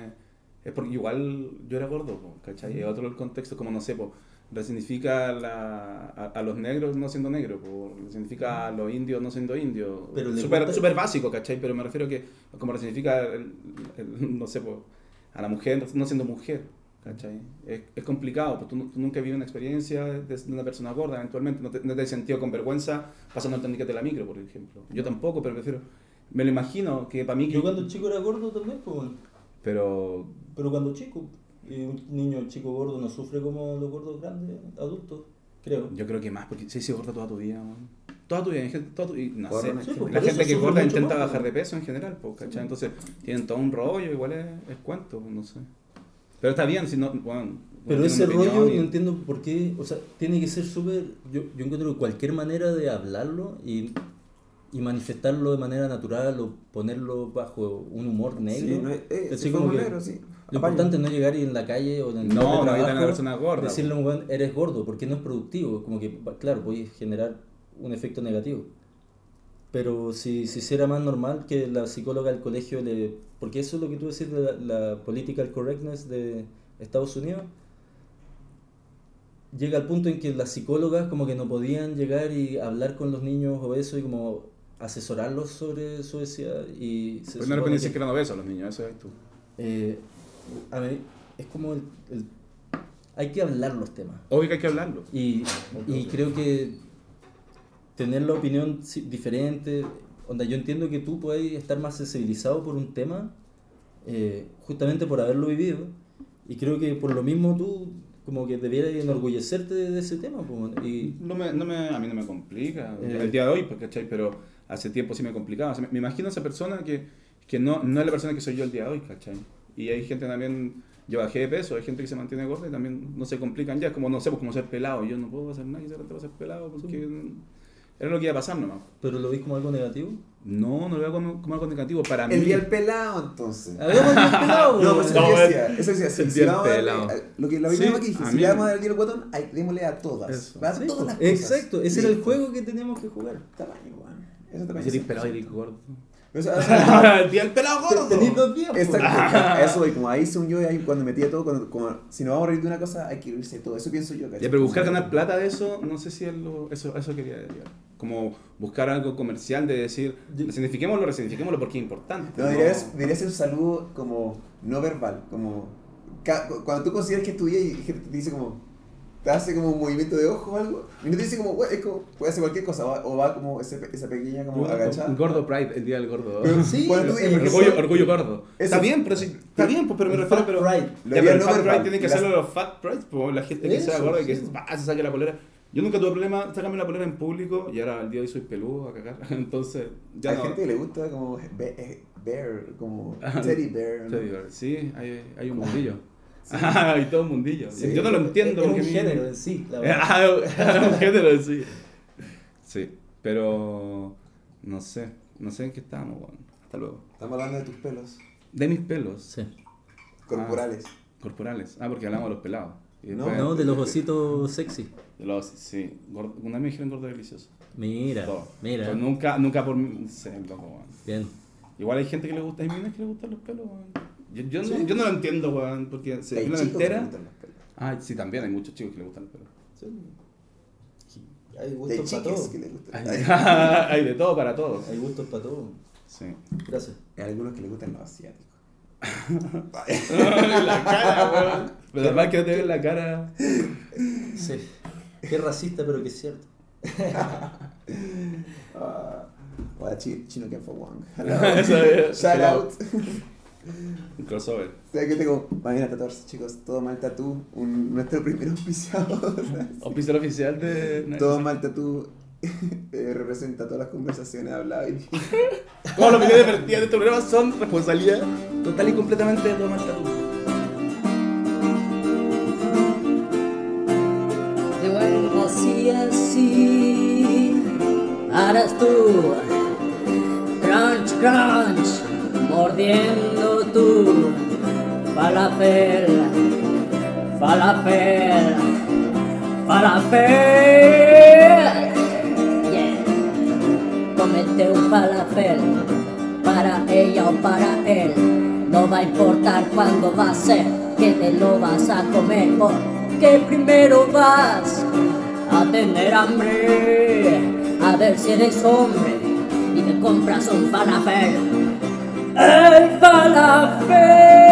es porque igual yo era gordo, po, ¿cachai? Es otro el contexto, como no sé, po, resignifica la, a, a los negros no siendo negros, po, resignifica a los indios no siendo indios. Súper súper básico, ¿cachai? Pero me refiero a que, como resignifica, el- el- no sé, po, a la mujer no siendo mujer. ¿Cachai? Es, es complicado, porque tú, tú nunca vivido una experiencia de, de una persona gorda, eventualmente, no te, no te has sentido con vergüenza pasando el torniquete de la micro, por ejemplo. Yo tampoco, pero prefiero, me lo imagino que para mí... que- Yo cuando chico era gordo también, pues. Pero pero cuando chico, y un niño chico gordo no sufre como los gordos grandes, adultos, creo. yo creo que más, porque si has sido gorda toda tu vida, man. Toda tu vida, toda tu- y no sé, Sí, pues, la gente que gorda intenta bajar de peso en general, pues, ¿cachai? Entonces tienen todo un rollo, igual es, es cuento, no sé. Pero está bien, si no, bueno, Pero ese rollo y- no entiendo por qué, o sea, tiene que ser súper, yo, yo encuentro que cualquier manera de hablarlo y, y manifestarlo de manera natural o ponerlo bajo un humor negro. Sí, no, eh, así como que negros, sí. Lo Apaño. importante es no llegar y en la calle o en el No, de no a trabajo, una persona gorda, decirle a un weón, eres gordo, porque no es productivo, como que, claro, puede generar un efecto negativo. Pero si se hiciera más normal que la psicóloga del colegio le... Porque eso es lo que tú decís de la, la political correctness de Estados Unidos. Llega al punto en que las psicólogas como que no podían llegar y hablar con los niños obesos y como asesorarlos sobre su obesidad y se Pues no le que- que eran obesos los niños, eso es tú. eh, a mí, es como el, el- hay que hablar los temas Obvio que hay que hablarlo. y, y creo que tener la opinión diferente onda yo entiendo que tú puedes estar más sensibilizado por un tema eh, justamente por haberlo vivido y creo que por lo mismo tú como que debieras enorgullecerte de, de ese tema pues, y No me, no me, a mí no me complica. Eh. El día de hoy, pues, ¿cachai? Pero hace tiempo sí me complicaba. O sea, me, imagino a esa persona que, que no, no es la persona que soy yo el día de hoy, ¿cachai? Y hay gente también yo bajé de peso, hay gente que se mantiene gorda y también no se complican ya, como no sé, pues como ser pelado, yo no puedo hacer nada y se va a ser pelado porque era lo que iba a pasar nomás. ¿Pero lo veis como algo negativo? No, no lo veo como, como algo negativo para mí. El día del pelado, entonces. El pelado, No, pues eso No, el- decía, eso decía, si, el día del darle- pelado. lo que la Sí, misma que dije, si le vamos a dar el día del guatón, hay, démosle a todas. Eso. Va a Sí, todas pues, las cosas. Exacto, ese era el juego que teníamos que jugar. Tamaño, weón. Eso tamaño. Si eres pelado y eres gordo. O sea, el día del pelado gordo. Tenéis dos días, pues. Exacto, a eso voy, como ahí según yo, ahí cuando metía todo, cuando, como, si nos vamos a reír de una cosa, hay que irse de todo, eso pienso yo. ¿cachai? Ya, pero buscar ganar plata de eso, no sé si es lo, eso, eso quería decir. Como buscar algo comercial de decir, resignifiquémoslo, resignifiquémoslo porque es importante. No, debería, debería ser un saludo como no verbal, como cuando tú consideras que es tu y te dice como, hace como un movimiento de ojo o algo, y no te dice como, "Güey", es como, puede hacer cualquier cosa, va- o va como ese, esa pequeña como agachada. Un gordo Pride, el día del gordo. Pero, Sí, tú el orgullo, orgullo gordo. Eso. Está bien, pero sí, está bien, pues, pero me El refiero, pero. pride. Lo Ya, pero el no fat pride tiene que hacerlo los fat pride, pues la gente que sea gorda y que sí. bah, se saque la polera. Yo nunca tuve problema sacarme la polera en público y ahora al día de hoy soy peludo a cagar. Entonces, ya hay no. gente que le gusta como eh, bear, como teddy bear. ¿no? Te digo, Sí, hay, hay un mundillo. Hay todo un mundillo. Sí. Yo no lo entiendo. Es un porque mí- género en sí, la verdad. Ah, un género, sí. Sí, pero no sé, no sé en qué estábamos, bueno. Hasta luego. Estamos hablando de tus pelos De mis pelos Sí. corporales. corporales. Ah, porque hablamos de los pelados. Y No, después- No, de los ositos sexy. de los, sí. gordo- una vez me dijeron gordo delicioso. Mira, Todo. mira. Pero nunca, nunca por mí. Sí, loco, weón. Bien. Igual hay gente que le gusta, hay minas que le gustan los pelos, weón. Yo, yo, no, Sí. yo no lo entiendo, weón, porque se Hay entera. Ah, sí, también hay muchos chicos que le gustan los pelos. Hay Hay gustos para chicas todo. que gustan. Hay, de todo para todos. Hay gustos para todo. Sí. Gracias. hay algunos que le gustan los asiáticos. la cara, weón. Pero además que no te ven la cara. Sí. Qué racista, pero que es cierto. Ah, Hola, chi- chino que fue es- Shout out. Un crossover. O sea, que tengo mañana 14, chicos. Todo mal tatú. Un, nuestro primer auspiciador. Oficial oficial de. Todo mal tatú eh, representa todas las conversaciones habladas. y- Todas las opiniones vertidas de este programa son responsabilidad total y completamente de Tomás Tatú. Yo vengo así, así, harás tú, crunch, crunch, mordiendo falafel, falafel, falafel. Yeah. Cómete un falafel para ella o para él. No va a importar cuándo va a ser que te lo vas a comer. Porque primero vas a tener hambre. A ver si eres hombre y te compras un falafel. El falafel.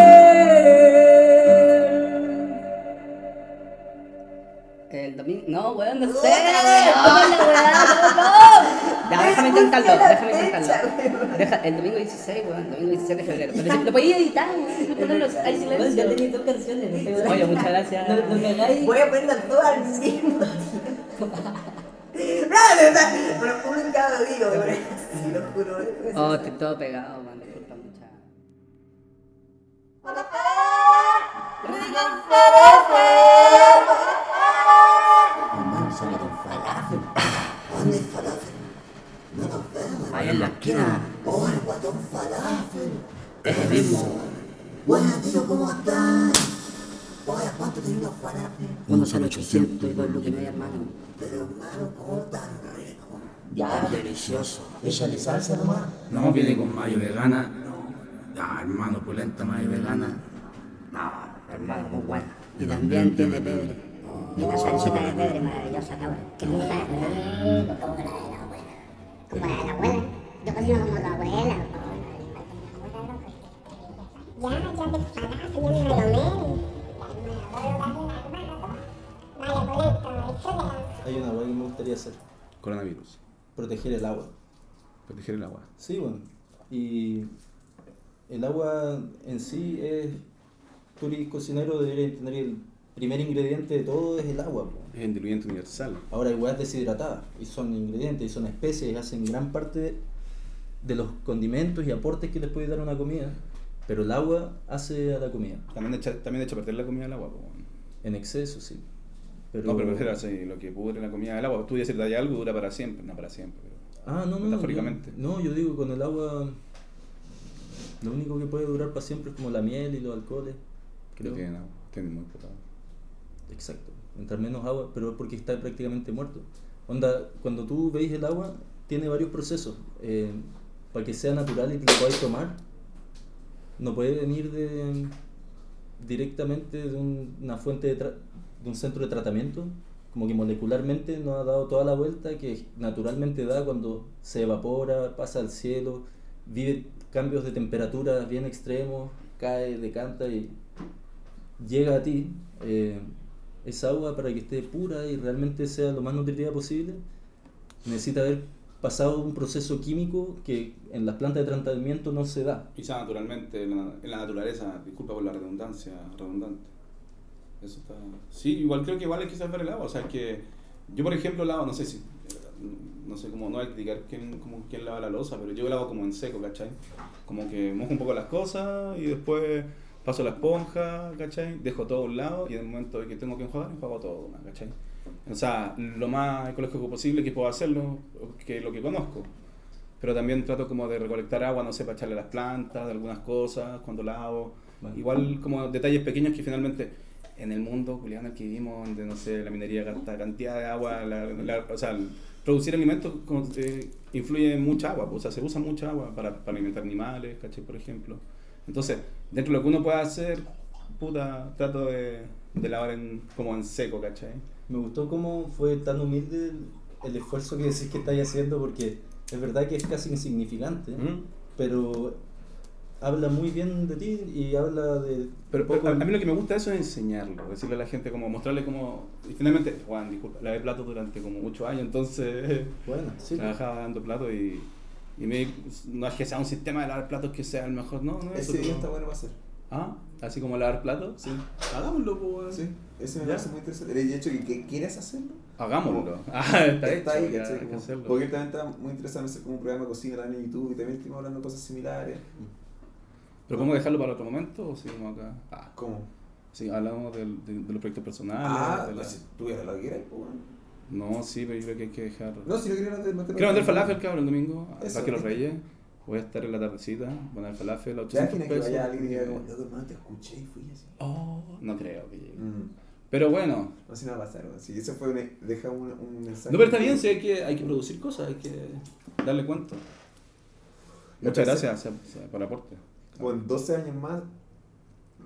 Domingo. No, weón, no sé. weón. Ya, déjame intentarlo, déjame intentarlo. Deja, el domingo 16, weón, domingo 16 de febrero. Pero si lo podía editar, weón, ponerlo, hay silencio. Ya tenía dos canciones. Oye, muchas gracias. No, me hagáis. Voy a poner todo al 100. Pero un cada digo, güey. Sí, lo juro. Oh, estoy todo pegado, man, disculpa, mucha. Ahí en la esquina. Oh, el guatón falafel. Ese mismo. Buenas, tío, ¿cómo estás? Oye, ¿cuánto tiene los falafel? Uno sale 800 y dos lucas y media, hermano. Pero, hermano, ¿cómo tan rico? Ya. Delicioso. Échale salsa nomás. No, viene con mayo vegana. Ah, hermano, pulenta mayo vegana. No, hermano, muy buena. Y también tiene pebre. Y una salsita de pebre maravillosa, cabrón. Que me gusta como la de la abuela. Como la de la abuela. Yo cocino como la abuela. Ya, ya te ya me lo tomé. Hay una hueá que me gustaría hacer. Coronavirus. Proteger el agua. Proteger el agua. Sí, bueno. Y el agua en sí es... Tú eres cocinero, deberías tener el primer ingrediente de todo es el agua. Es el diluyente universal. Ahora hay hueás deshidratadas y son ingredientes y son especies y hacen gran parte de los condimentos y aportes que les puede dar una comida. Pero el agua hace a la comida. También echa, también echa a perder la comida al agua, po. En exceso, sí. Pero... No, pero prefiero así, lo que pudre la comida del agua. Tú dices que algo dura para siempre, no para siempre. pero- Ah, no, no. Metafóricamente. yo- no, yo digo, con el agua. Lo único que puede durar para siempre es como la miel y los alcoholes. Creo. No tiene agua, tiene muy agua. Exacto. Entrar menos agua, pero porque está prácticamente muerto. Onda, cuando tú veis el agua, tiene varios procesos. Eh, para que sea natural y que lo podáis tomar, no puede venir de, directamente de un- una fuente de, de un centro de tratamiento. Como que molecularmente nos ha dado toda la vuelta que naturalmente da cuando se evapora, pasa al cielo, vive cambios de temperatura bien extremos, cae, decanta y llega a ti. eh, esa agua para que esté pura y realmente sea lo más nutritiva posible, necesita haber pasado un proceso químico que en las plantas de tratamiento no se da. Quizá naturalmente, en la, en la naturaleza, disculpa por la redundancia, redundante. Eso está... Sí, igual creo que hay que salvar el agua. O sea, que yo, por ejemplo, lavo, no sé si... No sé cómo, no voy a criticar quién, como, quién lava la losa, pero yo lavo como en seco, ¿cachai? Como que mojo un poco las cosas y después paso la esponja, ¿cachai? Dejo todo a un lado y en el momento de que tengo que enjuagar, enjuago todo. ¿cachai? O sea, lo más ecológico posible que puedo hacerlo, que lo que conozco. Pero también trato como de recolectar agua, no sé, para echarle a las plantas, de algunas cosas, cuando lavo. Vale. Igual como detalles pequeños que finalmente en el mundo en el que vivimos, donde no sé, la minería gasta cantidad de agua, la- la- o sea, producir alimentos con- eh, influye en mucha agua, pues, o sea, se usa mucha agua para, para alimentar animales, ¿cachai? Por ejemplo. Entonces, dentro de lo que uno puede hacer, puta, trato de, de lavar en, como en seco, ¿cachai? Me gustó cómo fue tan humilde el, el esfuerzo que decís que estáis haciendo porque es verdad que es casi insignificante, ¿Mm? pero habla muy bien de ti y habla de... Pero, un poco- pero a, mí lo que me gusta eso es enseñarlo, decirle a la gente, como mostrarle cómo... Y finalmente, Juan, disculpa, lavé platos durante como 8 años, entonces Bueno, sí. trabajaba dando platos y, y me, no es que sea un sistema de lavar platos que sea el mejor, no, no es Ese eso, día no. está bueno para hacer. Ah, así como lavar platos. Sí. Hagámoslo, pues. Sí, ese me ¿Ya? parece muy interesante. El hecho de que quieres hacerlo. Hagámoslo. Ah, está, hecho, ahí, ya, Como- hacerlo. Porque también está muy interesado en hacer como un programa de cocina también en YouTube y también estuvimos hablando de cosas similares. ¿Pero podemos dejarlo para otro momento o seguimos acá? Ah, ¿Cómo? sí, hablamos del- de, de los proyectos personales. Ah, de la- si tuviera lo que quieras, pues bueno. No, sí, pero yo creo que hay que dejar... No, si no quería no te Quiero vender falafel, cabrón, el domingo. Eso, Para que los reyes. Voy a estar en la tardecita, voy a dar falafel, ¿Te 800 imaginas que pesos. vaya alguien y diga como, loco hermano, te escuché y fui así? Oh, no creo que llegue. Mm. Pero bueno. No sé, no va a pasar. Si eso fue un, deja un, un mensaje. No, pero está bien, sí, hay que, hay que producir cosas, hay que darle cuento. Yo Muchas gracias o sea, por el aporte. Como en 12 años más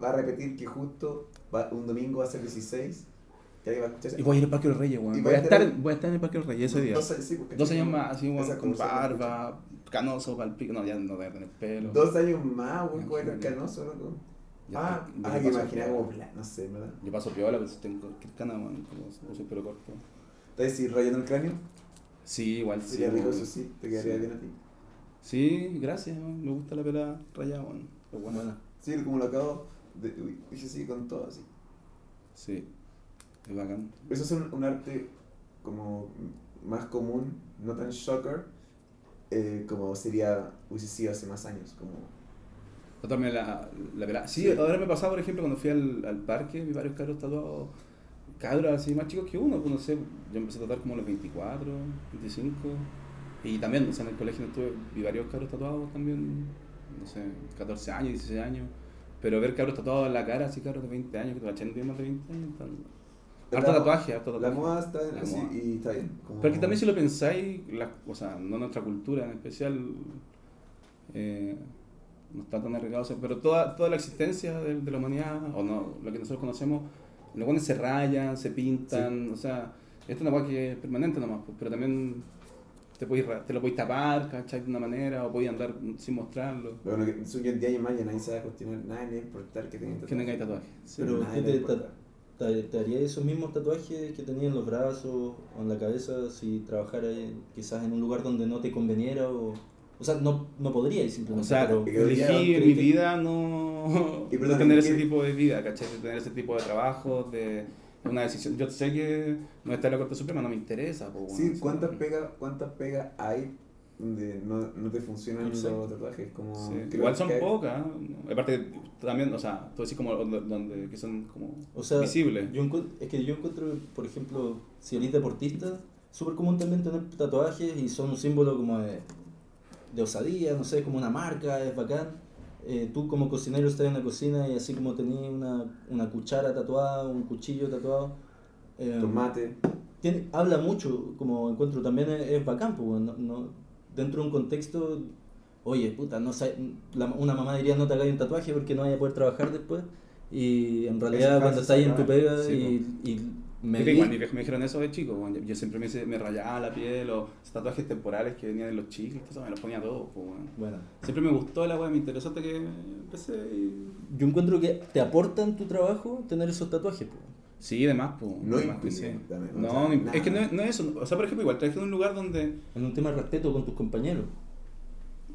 va a repetir que justo va- un domingo va a ser 16. Que alguien va a escuchar Y voy a ir al Parque de los Reyes, weón. Voy a, estar, voy a estar en el Parque de los Reyes ese día. Dos, años- sí, porque Dos años como- más, así, weón, con barba, canoso, palpico. No, ya no voy a tener pelo. Dos años más, weón, con el canoso, loco. Ya Ah, ah, que como plan, no sé, ¿verdad? Yo paso piola, pero si tengo cualquier cana, weón, como el pelo corto. ¿Estás así rayando el cráneo? Sí, igual sí. Sería rico, eso sí, te quedaría Sí. bien a ti. Sí, gracias, weón, me gusta la pela rayada, weón. Es buena. Buena. Sí, como lo acabo de. Hice así con todo, así. Sí, es bacán. Eso es un, un arte como más común, no tan shocker, eh, como sería, hubiese sido hace más años. Como, Tatuarme la, la pelada. Sí, Sí. ahora me pasaba, por ejemplo, cuando fui al, al parque, vi varios cabros tatuados, cabros así más chicos que uno, pues no sé, yo empecé a tatuar como a los 24, 25, y también, o sea, en el colegio estuve, vi varios cabros tatuados también, no sé, 14 años, 16 años, pero ver cabros tatuados en la cara, así cabros de 20 años, que te tienen más de 20 años, están... Harto La- tatuaje, harto La tatuaje. moda está así moda. y está bien. como- Pero que también si lo pensáis, la, o sea, no nuestra cultura en especial, eh, no está tan arreglado, o sea, pero toda, toda la existencia de, de la humanidad, o no, lo que nosotros conocemos, los buenos se rayan, se pintan, o sea, esto es una cosa que es permanente nomás, pues, pero también te, podéis ra- te lo podéis tapar, ¿cachai? De una manera, o podéis andar sin mostrarlo, Pero bueno, que que en 10 años más ya nadie se va a cuestionar, nada, ni va a importar que tengan que tengáis tatuaje. Sí. Pero nada ¿qué le te, importa. Te, te haría esos mismos tatuajes que tenía en los brazos o en la cabeza si trabajara en- quizás en un lugar donde no te conveniera o... O sea, no, no podríais O simplemente, sea, pero... elegí ¿crees en mi vida no, Y no tener ¿qué- ese tipo de vida, ¿cachai? De tener ese tipo de trabajo, de una decisión. Yo sé que no está en la Corte Suprema, no me interesa. po, Sí, ¿cuántas pegas cuántas pegas hay donde no, no te funcionan Exacto. los tatuajes. Como, Sí. Igual son que- pocas. Aparte, también, o sea, tú decís como donde, donde- que son como O sea, visibles. Yo es que yo encuentro, por ejemplo, si eres deportista, súper común también tener tatuajes y son un símbolo como de, de osadía, no sé, como una marca, es bacán. Eh, tú como cocinero estás en la cocina y así como tenías una, una cuchara tatuada, un cuchillo tatuado. eh, Tomate. tiene, habla mucho, como encuentro también es, es bacán, pues, no, no- dentro de un contexto, oye, puta, no sa- la- una mamá diría no te hagas un tatuaje porque no vaya a poder trabajar después. Y en realidad Esa cuando estás en tu pega sí, y, y me di- igual me dijeron eso de chico, bueno, yo, siempre me, me rayaba la piel esos tatuajes temporales que venían en los chicles, eso me los ponía todos. pues, bueno. bueno, Siempre me gustó la weá, me interesó hasta que empecé y... yo encuentro que te aportan tu trabajo tener esos tatuajes. pues. Sí, demás, pues. No impide, sí. también, o No, sea, no imp- es que no, es- no es eso. O sea, por ejemplo, igual trabajé en un lugar donde... En un tema de respeto con tus compañeros.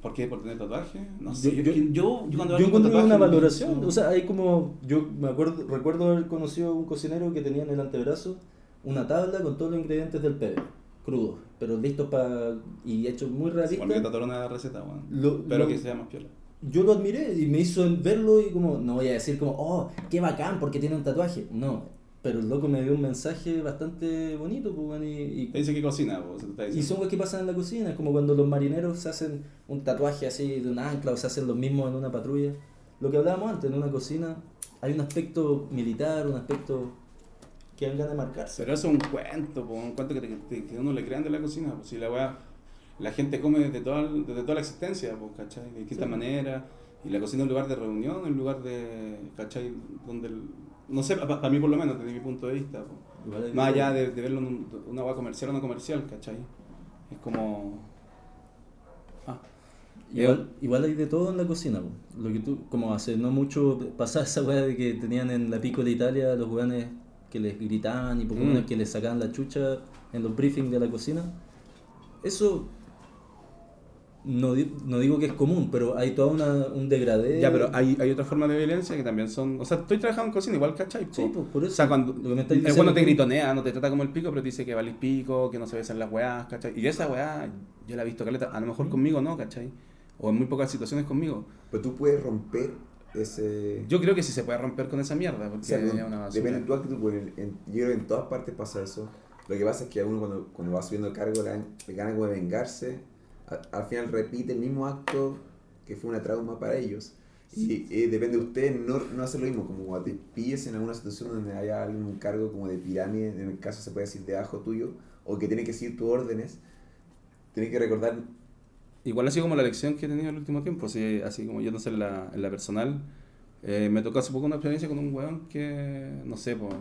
¿Por qué? ¿Por tener tatuaje? No sé. Yo, yo- yo, yo cuando Yo encuentro tatuaje una valoración, o sea, hay como, yo me acuerdo, recuerdo haber conocido a un cocinero que tenía en el antebrazo una tabla con todos los ingredientes del pebre, crudos, pero listos para, y hechos muy realistas. tatuar una receta, weón. Lo- Pero lo- que sea más piola. Yo lo admiré y me hizo verlo y como, no voy a decir como, oh, qué bacán porque tiene un tatuaje, no, pero el loco me dio un mensaje bastante bonito, pues, y, y- Te dice que cocina, pues, te y son cosas que pasan en la cocina, es como cuando los marineros se hacen un tatuaje así de un ancla o se hacen los mismos en una patrulla. Lo que hablábamos antes, en una cocina hay un aspecto militar, un aspecto que dan ganas de marcarse. Pero eso es un cuento, po, un cuento que, te- que, uno le crean de la cocina. Pues si la weá, la gente come desde toda, desde toda la existencia, pues, ¿cachai? De distintas Sí. maneras. Y la cocina es un lugar de reunión, un lugar de, ¿cachai? Donde, el- no sé, para mí por lo menos, desde mi punto de vista, pues. Más allá de, de verlo en un- una weá comercial o no comercial, ¿cachai? Es como... Ah, Igual, igual hay de todo en la cocina, po. lo que tú, como hace no mucho pasaba esa weá de que tenían en la Pico de Italia los weones que les gritaban y Pokémon Mm. que les sacaban la chucha en los briefings de la cocina. Eso no, di- no digo que es común, pero hay todo una, un degradé. Ya, pero hay, hay otras formas de violencia que también son... O sea, estoy trabajando en cocina igual, ¿cachai? Sí, pues, por eso. O sea, cuando Lo que me estáis el diciendo bueno te gritonea, no te trata como el pico, pero te dice que valís pico, que no se besan las weás, ¿cachai? Y esa weá yo la he visto caleta, a lo mejor conmigo no, ¿cachai? O en muy pocas situaciones conmigo. Pero tú puedes romper ese... Yo creo que sí se puede romper con esa mierda, porque O sea, es no- una depende de tu actitud, porque en- en- yo creo que en todas partes pasa eso. Lo que pasa es que a uno cuando, cuando va subiendo el cargo le gana como de vengarse, a- al final repite el mismo acto que fue una trauma para ellos. Y, depende de usted no, no hacer lo mismo, como cuando te pilles en alguna situación donde haya alguien un cargo como de pirámide, en el caso se puede decir debajo tuyo, o que tiene que seguir tus órdenes, tienes que recordar Igual sido como la lección que he tenido en el último tiempo, así, así como yo no sé, en la, en la personal. Eh, me tocó hace poco una experiencia con un weón que, no sé, pues,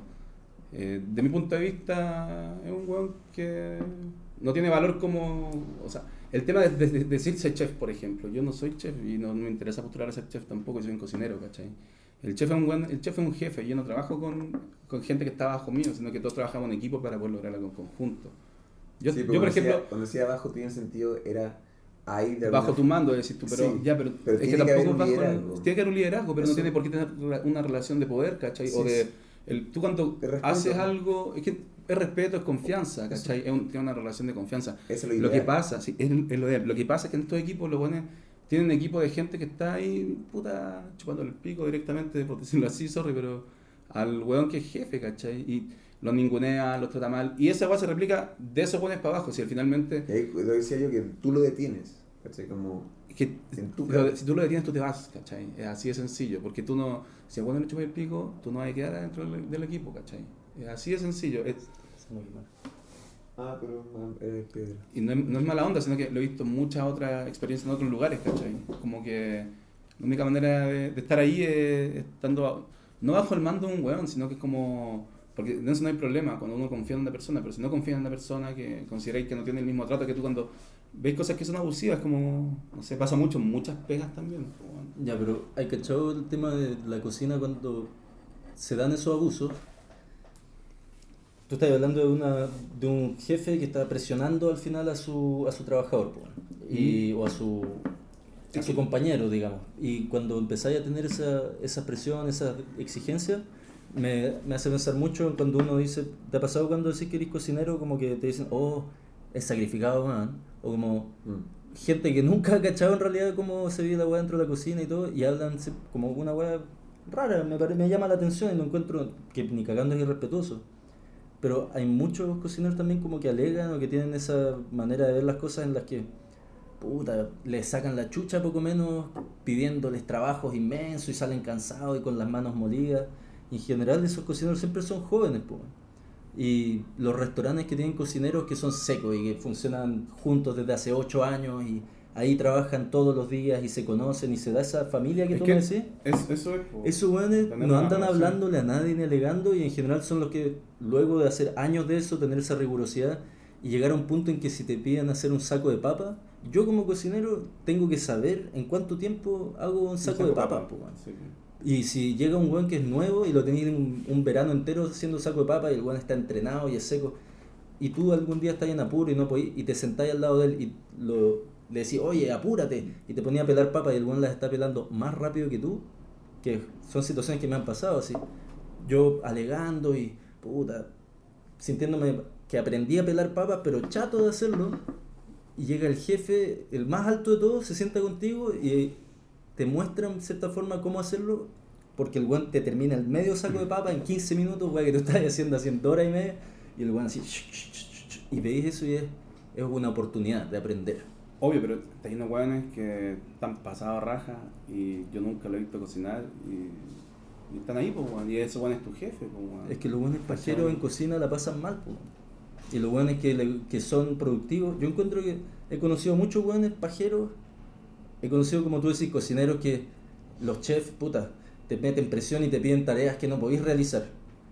eh, de mi punto de vista, es un weón que no tiene valor como, o sea, el tema de, de- de decirse chef, por ejemplo, yo no soy chef y no, me interesa postular a ser chef tampoco, soy un cocinero, ¿cachai? El chef es un buen, el chef es un jefe, yo no trabajo con, con gente que está bajo mío, sino que todos trabajamos en equipo para poder lograr algo en conjunto. Yo, Sí, yo pero por decía- ejemplo, cuando decía abajo tiene sentido, era ahí de bajo tu mando, decís tú, pero Sí, ya, pero, pero es que tampoco bajo tiene que haber un liderazgo, pero no Eso. tiene por qué tener una relación de poder, ¿cachai? Sí, o de, el, tú cuando haces algo, es que es respeto, es confianza, ¿cachai? Es un- tiene una relación de confianza. Eso es lo Lo que pasa, sí, es, es lo, ideal. lo que pasa es que en estos equipos los buenos tienen un equipo de gente que está ahí, puta, chupando el pico directamente, por decirlo así, sorry, pero al weón que es jefe, ¿cachai? Y los ningunea, los trata mal. Y esa weá se replica de esos buenos para abajo, si finalmente... Y ahí lo decía yo que tú lo detienes. ¿cachai? Como, que tu cara. si tú lo detienes, tú te vas, ¿cachai? Es así de sencillo, porque tú no, si a bueno le chupas el pico, tú no vas a quedar dentro del, del equipo, ¿cachai? Es así de sencillo. es- ah, pero ah, eres piedra. y no es, no es mala onda, sino que lo he visto en muchas otras experiencias en otros lugares, ¿cachai? Como que la única manera de, de estar ahí es estando, a- no bajo el mando de un weón, sino que es como, porque en eso no hay problema, cuando uno confía en una persona, pero si no confía en una persona que consideráis que no tiene el mismo trato que tú cuando veis cosas que son abusivas, como, no sé, pasa mucho, muchas pegas también. pues, weón. Ya, pero hay cachado el tema de la cocina cuando se dan esos abusos. Tú estás hablando de, una, de un jefe que está presionando al final a su, a su trabajador y, o a su, a su compañero, digamos. Y cuando empezáis a tener esa, esa presión, esa exigencia, me, me hace pensar mucho cuando uno dice, ¿te ha pasado cuando decís que eres cocinero como que te dicen, oh, es sacrificado, man? O como, Mm. gente que nunca ha cachado en realidad cómo se vive la weá dentro de la cocina y todo, y hablan como una weá rara, me, pare- me llama la atención y no encuentro que ni cagando es irrespetuoso. Pero hay muchos cocineros también como que alegan o que tienen esa manera de ver las cosas en las que, puta, les sacan la chucha poco menos pidiéndoles trabajos inmensos y salen cansados y con las manos molidas. En general esos cocineros siempre son jóvenes, pues. Y los restaurantes que tienen cocineros que son secos y que funcionan juntos desde hace 8 años y ahí trabajan todos los días y se conocen y se da esa familia que Es tú que me decís. es- eso es. Esos weones no andan hablándole a nadie ni alegando y en general son los que luego de hacer años de eso, tener esa rigurosidad y llegar a un punto en que si te piden hacer un saco de papa, yo como cocinero tengo que saber en cuánto tiempo hago un saco, de papa. Sí. Y si llega un weón que es nuevo y lo tenéis un, un verano entero haciendo saco de papa y el weón está entrenado y es seco, y tú algún día estás en apuro y no podís, y te sentáis al lado de él y lo, le decís, oye, apúrate, y te ponía a pelar papa y el weón las está pelando más rápido que tú, que son situaciones que me han pasado así. Yo alegando y, puta, sintiéndome que aprendí a pelar papas, pero chato de hacerlo, y llega el jefe, el más alto de todos, se sienta contigo y te muestra en cierta forma cómo hacerlo, porque el weón te termina el medio saco de papa en 15 minutos, weón, que tú estás haciendo haciendo hora y media, y el weón así, y veis eso y es, es una oportunidad de aprender. Obvio, pero está lleno de hueones que están pasados raja y yo nunca lo he visto cocinar y, y están ahí, pues, y ese weón es tu jefe, pues. Es que los buenos pajeros en cocina la pasan mal, po. Y los buenos que, le- que son productivos. Yo encuentro que he conocido muchos buenos pajeros. He conocido, como tú decís, cocineros que los chefs, puta, te meten presión y te piden tareas que no podéis realizar.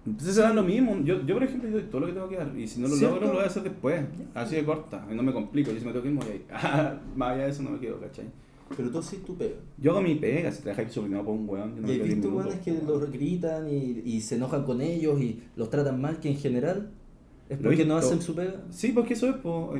Entonces se da lo mismo. Yo, yo, por ejemplo, doy todo lo que tengo que dar. Y si no lo logro, lo voy a hacer después. Así de corta. Y no me complico. Yo si me tengo que ir, me voy a ir. Más allá de eso no me quedo, ¿cachai? Pero tú sí tú pega. Yo hago mi pega. Si trabajáis subordinado por un weón, yo no y he visto buenos que los gritan y, y se enojan con ellos y los tratan mal, que en general es porque no hacen su pega. Sí, porque eso es, po,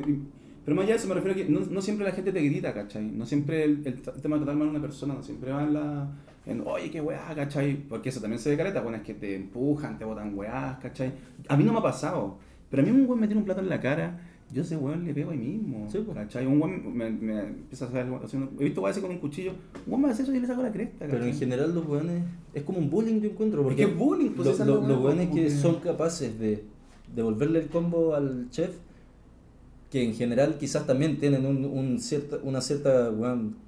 pero más allá de eso me refiero a que no, no siempre la gente te grita, ¿cachai? No siempre el, el t- tema de tratar mal a una persona, no siempre va en la... En, Oye, qué weá, ¿cachai? Porque eso también se ve careta, bueno, es que te empujan, te botan weás, ¿cachai? A mí no me ha pasado, pero a mí un weón me tiene un plato en la cara, yo a ese weón le pego ahí mismo, Sí, po. ¿cachai? Un weón me, me empieza a hacer algo, haciendo- he visto weas así con un cuchillo, un weón me hace eso y le saco la cresta, Pero en ¿cachai? general los weones es como un bullying yo encuentro. Porque que es bullying, pues, lo- lo- los weá, weones que- son capaces de devolverle el combo al chef, que en general quizás también tienen un, un cierta, una cierta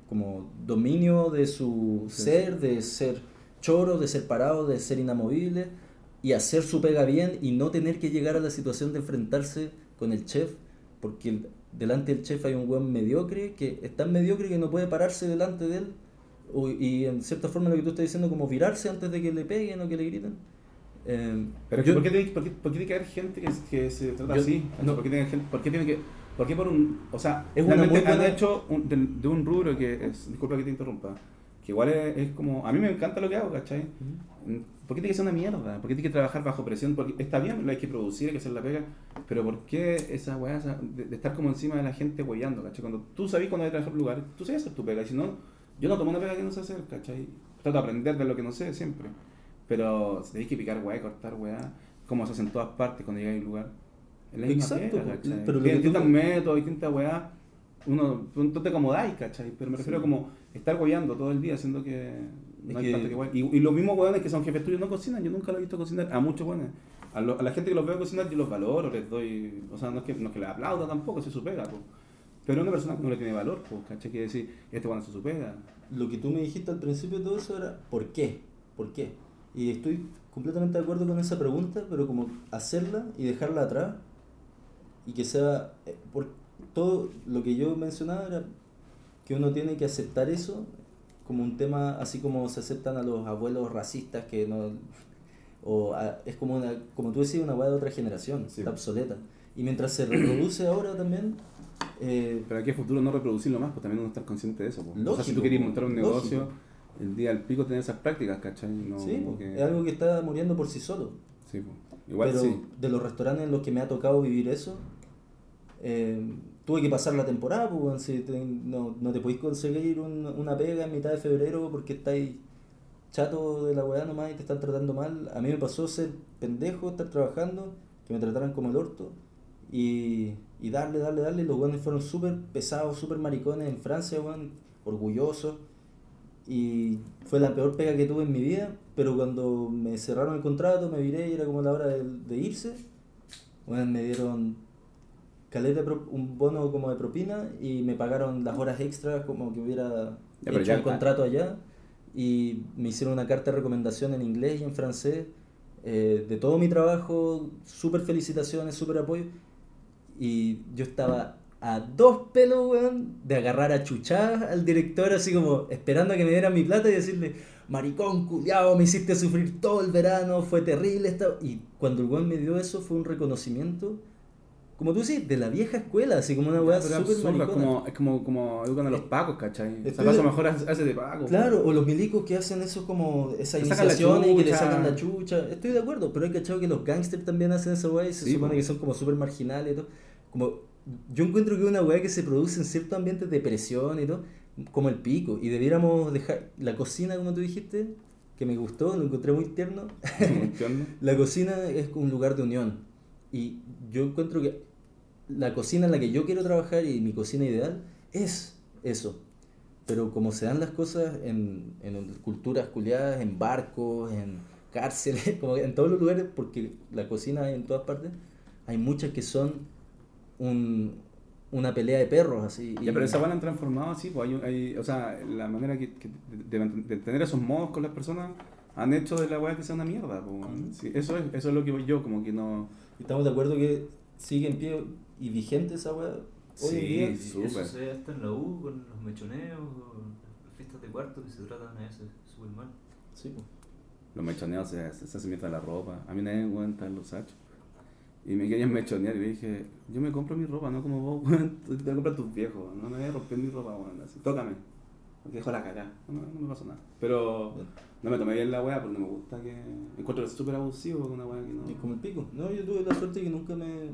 como dominio de su ser, de ser choro, de ser parado, de ser inamovible y hacer su pega bien y no tener que llegar a la situación de enfrentarse con el chef, porque el- delante del chef hay un weón mediocre que es tan mediocre que no puede pararse delante de él y en cierta forma lo que tú estás diciendo como virarse antes de que le peguen o que le griten. Eh, Pero yo- ¿por, qué tiene, por, qué, por qué tiene que haber gente que, que se trata Yo- así? no. ¿Por, qué tiene gente, ¿Por qué tiene que.? ¿Por qué por un.? O sea, Es una muy buena- han hecho un- de, de un rubro que es. Disculpa que te interrumpa. Que igual es, es como. A mí me encanta lo que hago, ¿cachai? ¿Por qué tiene que ser una mierda? ¿Por qué tiene que trabajar bajo presión? Porque está bien, lo hay que producir, hay que hacer la pega. Pero ¿por qué esa weá esa de, de estar como encima de la gente huellando, ¿cachai? Cuando tú sabes cuando hay que trabajar lugar, tú sabes hacer tu pega. Y si no, yo no tomo una pega que no sé hacer, ¿cachai? Trato de aprender de lo que no sé siempre. Pero si tenéis que picar weá y cortar weá, como se hace en todas partes cuando llegáis a un lugar. Es la misma Exacto, pega. ¿cachai? Pero distintos métodos, distintas weá. Uno, tú te acomodáis, ¿cachai? Pero me refiero Sí. como estar hueando todo el día, haciendo que no hay que- tanto que. Y, y los mismos weones que son jefes tuyos no cocinan, yo nunca lo he visto cocinar, a muchos weones. A, lo- a la gente que los veo cocinar yo los valoro, les doy, o sea, no es que, no es que les aplauda tampoco, eso es su pega, po. Pero una persona que no le tiene valor, pues, ¿cachai? Quiere decir, este bueno hace su pega. lo que tú me dijiste al principio de todo eso era ¿por qué? ¿Por qué? Y estoy completamente de acuerdo con esa pregunta, pero como hacerla y dejarla atrás y que sea eh, por todo lo que yo mencionaba era que uno tiene que aceptar eso como un tema así como se aceptan a los abuelos racistas que no o a- es como una como tú decías una hueá de otra generación Sí. está obsoleta y mientras se reproduce ahora también eh, Pero aquí a futuro no reproducirlo más, pues también uno estar consciente de eso. pues. o sea, si Lógico, tú querías po, montar un lógico. El día del pico tener esas prácticas, ¿cachai? No, sí, po, que- es algo que está muriendo por sí solo Sí, pues. Igual pero sí. de los restaurantes en los que me ha tocado vivir eso, eh, tuve que pasar la temporada, pues, si te- no, no te podéis conseguir un- una pega en mitad de febrero porque estáis chato de la weá nomás y te están tratando mal. A mí me pasó ser pendejo, estar trabajando, que me trataran como el orto Y, y darle, darle, darle. Los weones fueron súper pesados, súper maricones en Francia, weón, orgullosos. Y fue la peor pega que tuve en mi vida. Pero cuando me cerraron el contrato, me viré y era como la hora de, de irse. Bueno, me dieron caleta un bono como de propina y me pagaron las horas extras como que hubiera pero hecho ya- el contrato allá. Y me hicieron una carta de recomendación en inglés y en francés eh, de todo mi trabajo, súper felicitaciones, súper apoyo. Y yo estaba a dos pelos, weón, de agarrar a chuchar al director, así como esperando a que me dieran mi plata y decirle, maricón, culiao, me hiciste sufrir todo el verano, fue terrible. Esta... Y cuando el weón me dio eso fue un reconocimiento, como tú decís, de la vieja escuela, así como una weá Pero súper absurdo, es maricona. como, es como, como educan a los pacos, ¿cachai? O sea, de- mejor hace de paco. Claro, o los milicos que hacen eso como esa iniciación y que le sacan la chucha. Estoy de acuerdo, pero hay cachado que los gangsters también hacen esa weá y se Sí, supone po. que son como súper marginales y todo. Como, yo encuentro que una weá que se produce en ciertos ambientes de presión y todo, como el pico. Y debiéramos dejar la cocina, como tú dijiste, que me gustó, lo encontré muy tierno. La cocina es un lugar de unión. Y yo encuentro que la cocina en la que yo quiero trabajar y mi cocina ideal es eso. Pero como se dan las cosas en, en culturas culiadas, en barcos, en cárceles, como en todos los lugares, porque la cocina hay en todas partes, hay muchas que son un, una pelea de perros así. Ya, y- pero esa van han transformado así, pues hay, hay- o sea, la manera que, que de, tener esos modos con las personas han hecho de la weá que sea una mierda, pues. Sí, eso es, eso es lo que voy yo, como que no. Estamos de acuerdo que sigue en pie y vigente esa weá hoy en Sí, día. Súper. eso se hasta en la U con los mechoneos, con las fiestas de cuarto que se tratan a veces súper mal. Sí, pues. Los mechoneos se, se, se hacen mierda la ropa. A mí nadie me aguanta los sachos. Y me querían mechonear y le dije, yo me compro mi ropa, no como vos, weón. Te compras tus viejos, no me voy a romper mi ropa, weón. Así, tócame. Porque dejo la cagada. No, no me pasa nada. Pero no me tomé bien la weá porque no me gusta que. Encuentro súper abusivo con una weá que no. Es como el pico. No, yo tuve la suerte que nunca me.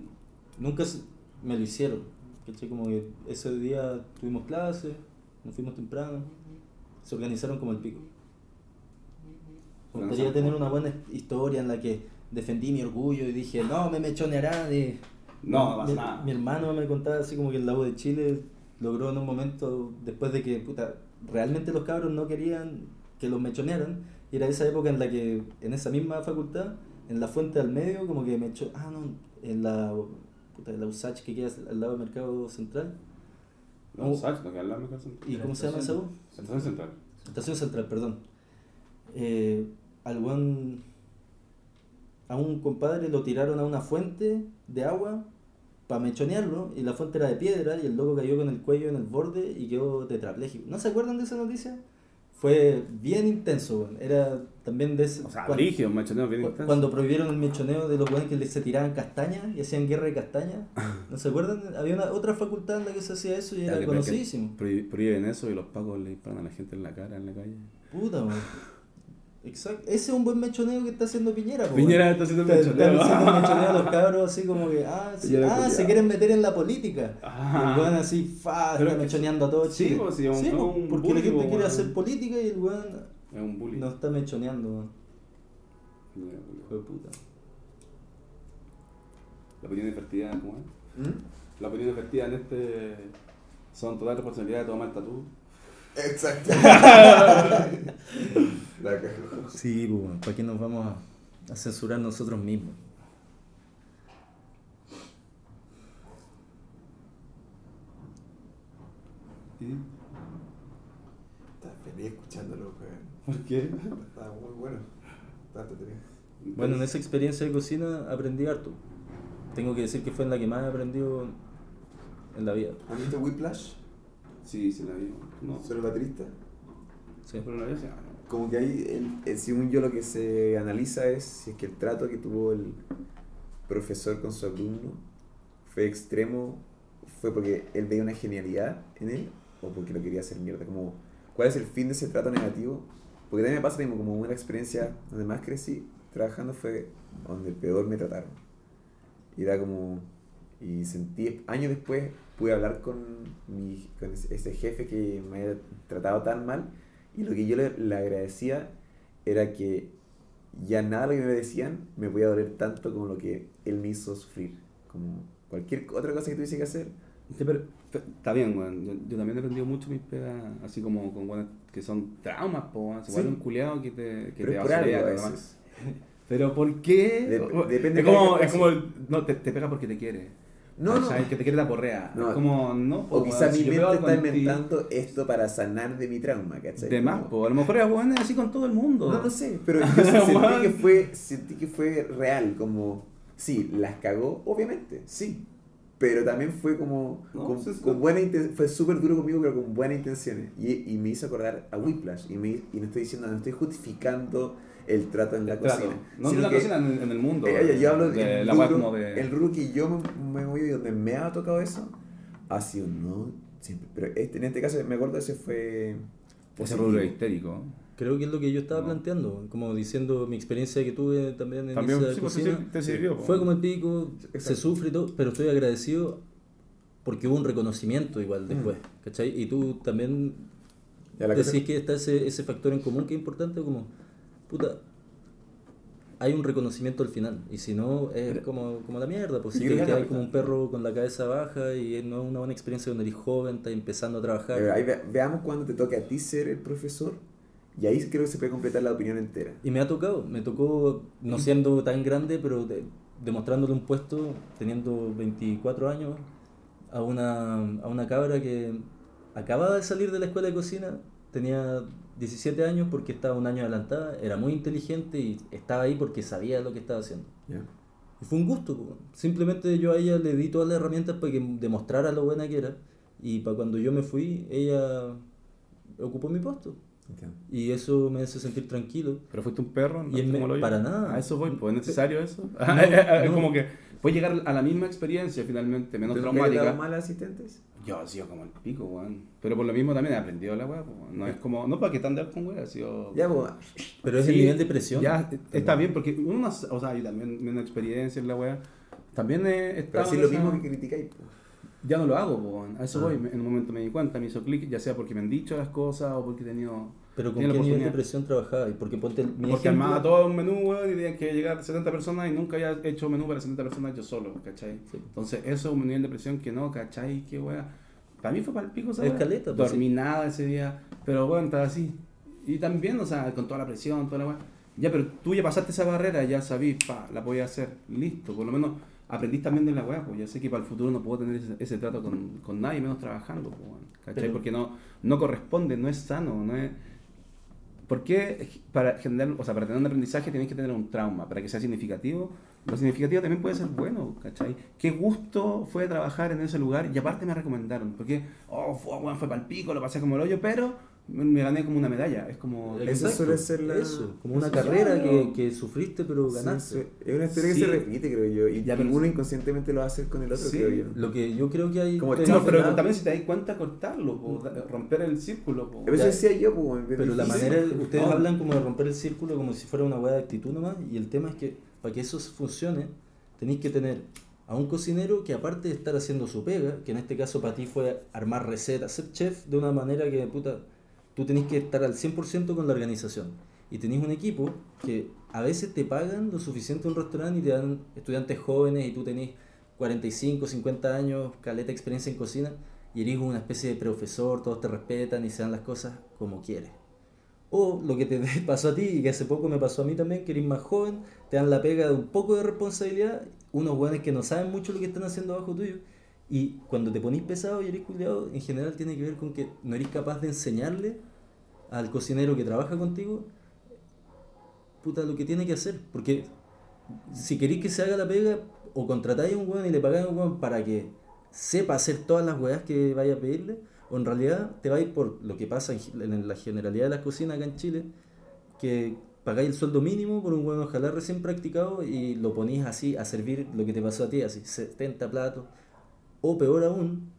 Nunca me lo hicieron. ¿Cachai? Como que ese día tuvimos clase, nos fuimos temprano. Se organizaron como el pico. Me gustaría tener una buena historia en la que defendí mi orgullo y dije, no, me mechonearán. Y No, no pasa mi, nada. mi hermano me contaba así como que el lago de Chile logró en un momento, después de que puta, realmente los cabros no querían que los mechonearan, y era esa época en la que en esa misma facultad, en la fuente al medio, como que me echó, ah, no, en la, puta, en la USACH que queda al lado del mercado central. No, Oh. Sach, no que hablar me canso. ¿Y cómo se llama esa U? Estación Central. Estación Central, perdón. Eh, al buen- a un compadre lo tiraron a una fuente de agua para mechonearlo y la fuente era de piedra y el loco cayó con el cuello en el borde y quedó tetrapléjico. ¿No se acuerdan de esa noticia? Fue bien intenso. Era también de ese... O sea, cuan- brígido, un mechoneo bien intenso. cuando prohibieron el mechoneo de los weones que se tiraban castañas y hacían guerra de castañas. ¿No se acuerdan? Había una, otra facultad en la que se hacía eso y Ya, era conocidísimo. prohí- Prohíben eso y los pacos le disparan a la gente en la cara, en la calle. Puta. Exacto. Ese es un buen mechoneo que está haciendo Piñera, po, Piñera está haciendo Está- mechoneo. Están haciendo mechoneo a los cabros así como que, ah, sí, ah se quieren meter en la política. Ah. Y el weón así, fa, está mechoneando a todo sí, pues, sí, es un- Sí, es po, un porque la gente quiere hacer política y el weón Es un bullying. no está mechoneando. Mira, Hijo de puta. La opinión divertida, ¿cómo es? ¿Mm? La opinión divertida en este son total responsabilidad de tomar el tatú. Exacto. La cagó. Sí, pues, weón. ¿para qué nos vamos a, a censurar nosotros mismos? ¿Y? Estaba feliz escuchándolo, weón. ¿Por qué? Estaba muy bueno. Entretenido. Bueno, en esa experiencia de cocina aprendí harto. Tengo que decir que fue en la que más he aprendido en la vida. ¿Has visto Whiplash? Sí, sí la vi. No, ¿Sobre el baterista? Sí. pero la vi hace- Como que ahí, el- el- según yo, lo que se analiza es si es que el trato que tuvo el profesor con su alumno fue extremo, fue porque él veía una genialidad en él o porque lo quería hacer mierda. Como, ¿Cuál es el fin de ese trato negativo? Porque también me pasa mismo, como una experiencia donde más crecí trabajando fue donde peor me trataron. Y era como, y sentí, años después pude hablar con, mi, con ese jefe que me había tratado tan mal y lo que yo le, le agradecía era que ya nada de lo que me decían me podía doler tanto como lo que él me hizo sufrir. Como Cualquier otra cosa que tuviese que hacer. Sí, pero, pero está bien, weón. Yo, yo también he aprendido mucho mis pegas, así como con weones que son traumas, po, weón. Se Sí. un culeado que te, que Pero te bajorea, a. Pero ¿por qué? O- depende es de como, es como no, te, te pega porque te quiere. No, no. ¿Cachai? Que te quiere la porrea. No. Es como, no, po, O quizá si mi mente está inventando esto para sanar de mi trauma, ¿cachai? De más, po. A lo mejor es bueno así con todo el mundo. No, no sé, pero yo sentí que fue, sentí que fue real, como, sí, las cagó, obviamente, sí, pero también fue como, No, con, sí, sí. con buena inten- fue súper duro conmigo, pero con buenas intenciones, y, y me hizo acordar a Whiplash, y, me, y no estoy diciendo, no estoy justificando el trato en la Claro. cocina. No en sino la que- cocina, en, en el mundo. Eh, oye, yo hablo de el la rubro- como de. El rubro que yo me, me voy y donde me ha tocado eso, ha sido no siempre, pero este, en este caso me acuerdo ese fue... ese rubro histérico. Creo que es lo que yo estaba No. planteando, como diciendo mi experiencia que tuve también en También, esa sí, pues, cocina. te- sirvió. Fue como el pico, se sufre y todo, pero estoy agradecido porque hubo un reconocimiento igual después, ¿cachai? Y tú también la decís que está ese, ese factor en común que es importante, como, puta, hay un reconocimiento al final, y si no, es como, como la mierda, pues si te quedas la- como un perro con la cabeza baja y no es una buena experiencia cuando eres joven, estás empezando a trabajar. Eh, ahí ve- veamos cuando te toque a ti ser el profesor. Y ahí creo que se puede completar la opinión entera. Y me ha tocado, me tocó, no siendo tan grande, pero de- demostrándole un puesto, teniendo 24 años, a una, a una cabra que acababa de salir de la escuela de cocina, tenía 17 años porque estaba un año adelantada, era muy inteligente y estaba ahí porque sabía lo que estaba haciendo. ¿ya? Y fue un gusto, po. simplemente yo a ella le di todas las herramientas para que demostrara lo buena que era y para cuando yo me fui, ella ocupó mi puesto. Entiendo. Y eso me hace sentir tranquilo. Pero fuiste un perro, Y es me- como lo yo. para nada. A eso voy, pues es necesario eso. No, es no. como que puedes llegar a la misma experiencia finalmente, menos ¿Te nunca has dado traumática. mal asistentes? Yo he sido como el pico, weón. Pero por lo mismo también he aprendido la weá, No es como, no para que te andar con weá, ha sido. Ya, pues, Pero es Sí, el nivel de presión. Ya, está bien, porque uno, no- o sea, yo también, mi experiencia en la weá, también he pero estado así en lo esa- mismo que criticáis. pues. Ya no lo hago, weón. a eso Ah. voy. En un momento me di cuenta, me hizo clic, ya sea porque me han dicho las cosas o porque he tenido. Pero con qué nivel de presión trabajaba. Porque ponte mi Porque ejemplo- armaba todo un menú, weón, y tenía que llegar 70 personas y nunca había hecho menú para 70 personas yo solo, ¿cachai? Sí. Entonces, eso es un nivel de presión que no, ¿cachai? Qué weá. Para mí fue para el pico, ¿sabes? Es caleta, pues, Dormí nada ese día, pero bueno, estaba así. Y también, o sea, con toda la presión, toda la weá. Ya, pero tú ya pasaste esa barrera, ya sabís, pa, la voy a hacer, listo. Por lo menos aprendís también de la weá, pues ya sé que para el futuro no puedo tener ese, ese trato con, con nadie, menos trabajando, pues, weón, ¿cachai? Pero- Porque no, no corresponde, no es sano, no es... ¿Por qué para generar, o sea, para tener un aprendizaje tienes que tener un trauma? Para que sea significativo, lo significativo también puede ser bueno, ¿cachai? Qué gusto fue trabajar en ese lugar y aparte me recomendaron, porque, oh, fue, bueno, fue pal pico, lo pasé como el hoyo, pero me, gané como una medalla, es como... Eso suele ser la- Eso, como una carrera que, que sufriste pero ganaste. sí. Es una historia Sí. que se repite, creo yo. Y, Ya, uno inconscientemente lo va a hacer con el otro, Sí. creo yo. Lo que yo creo que hay... Como te- el No, pero también si te das cuenta, cortarlo, po, romper el círculo. po. A veces decía yo, es Pero la manera, ustedes No. hablan como de romper el círculo como si fuera una hueá de actitud nomás, y el tema es que para que eso funcione, tenéis que tener a un cocinero que aparte de estar haciendo su pega, que en este caso para ti fue armar recetas, ser chef de una manera que, puta, tú tenés que estar al 100% con la organización. Y tenéis un equipo que a veces te pagan lo suficiente en un restaurante y te dan estudiantes jóvenes y tú tenés 45, 50 años, caleta experiencia en cocina, y eres una especie de profesor, todos te respetan y se dan las cosas como quieres. O lo que te pasó a ti y que hace poco me pasó a mí también, que eres más joven, te dan la pega de un poco de responsabilidad, unos buenos que no saben mucho lo que están haciendo abajo tuyo, y cuando te ponís pesado y eres cuidado, en general tiene que ver con que no eres capaz de enseñarle al cocinero que trabaja contigo, puta, lo que tiene que hacer. Porque si queréis que se haga la pega, o contratáis a un weón y le pagáis a un weón para que sepa hacer todas las weas que vaya a pedirle, o en realidad te vais por lo que pasa en, la generalidad de las cocinas acá en Chile, que pagáis el sueldo mínimo por un weón ojalá recién practicado y lo ponís así a servir lo que te pasó a ti, así 70 platos, o peor aún,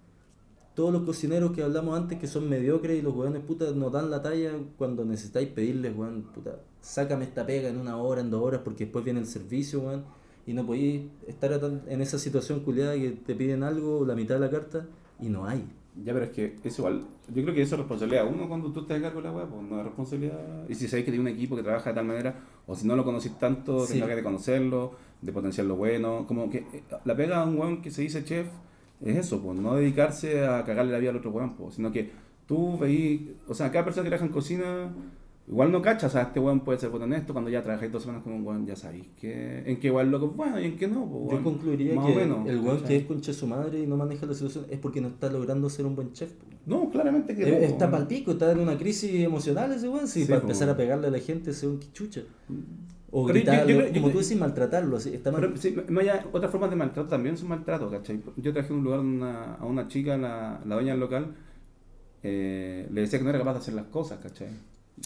todos los cocineros que hablamos antes que son mediocres y los weones puta no dan la talla cuando necesitáis pedirles, weón, puta, sácame esta pega en una hora, en dos horas, porque después viene el servicio, weón, y no podéis estar a en esa situación culiada que te piden algo, la mitad de la carta, y no hay. Ya, pero es que es igual. Yo creo que eso es responsabilidad uno cuando tú estás a cargo de la weá, pues no es responsabilidad. Y si sabéis que tiene un equipo que trabaja de tal manera, o si no lo conocís tanto, Sí. tenés que de conocerlo, de potenciar lo bueno. Como que eh, la pega de un weón que se dice chef es eso, pues no dedicarse a cagarle la vida al otro weón, pues, sino que tú veís, o sea, cada persona que trabaja en cocina, igual no cacha, o sea, este weón puede ser bueno en esto, cuando ya trabajáis dos semanas con un weón, ya sabéis que, en qué igual loco es bueno y en qué no, pues, Yo concluiría Más que o menos, el weón ¿cachai? que es concha su madre y no maneja la situación es porque no está logrando ser un buen chef. po. No, claramente que no, Eh, Está weón. pal pico, está en una crisis emocional ese weón, si Sí, para empezar a pegarle a la gente se un quichucha. O Pero yo- yo gritarlo, creo- yo como tú decís, maltratarlo, está mal. Pero sí, otras formas de maltrato también son maltrato, ¿cachai? Yo trabajé en un lugar una- a una chica, la, la dueña del local, eh, le decía que no era capaz de hacer las cosas, ¿cachai?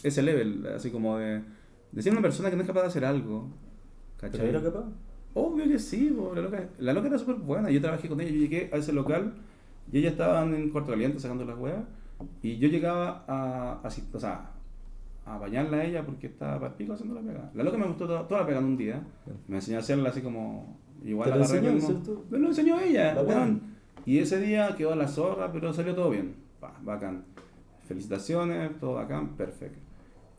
Ese level, así como de decir a una persona que no es capaz de hacer algo, ¿cachai? ¿Pero era capaz? Obvio que sí, la loca, la loca era súper buena. Yo trabajé con ella, yo llegué a ese local y ella estaba en cuarto caliente sacando las huevas y yo llegaba a, a, o sea, a bañarla a ella porque estaba para el pico haciendo la pega. La loca me gustó toda, toda la pega en un día. Me enseñó a hacerla así como igual ¿Te la enseñó, ¿no? cierto? Me lo enseñó ella. Y ese día quedó la zorra, pero salió todo bien. Pa, bacán. Felicitaciones, todo bacán, perfecto.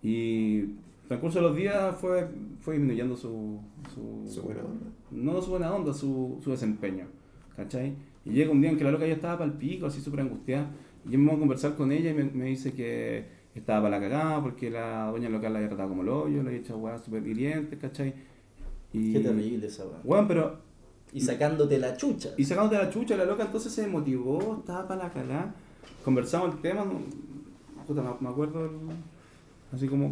Y el transcurso de los días fue, fue disminuyendo su, su, Su buena onda. no su buena onda, su, su desempeño, ¿cachai? Y llega un día en que la loca ya estaba para el pico, así súper angustiada, y yo me voy a conversar con ella y me, me dice que estaba para la cagada porque la dueña local la había tratado como el hoyo, le había hecho weas súper hirientes, ¿cachai? Y, Qué terrible esa weón. Weón, pero... Y sacándote la chucha. Y sacándote la chucha, la loca entonces se motivó, estaba para la cagada, conversamos el tema, no, puta, me, me acuerdo, el- así como,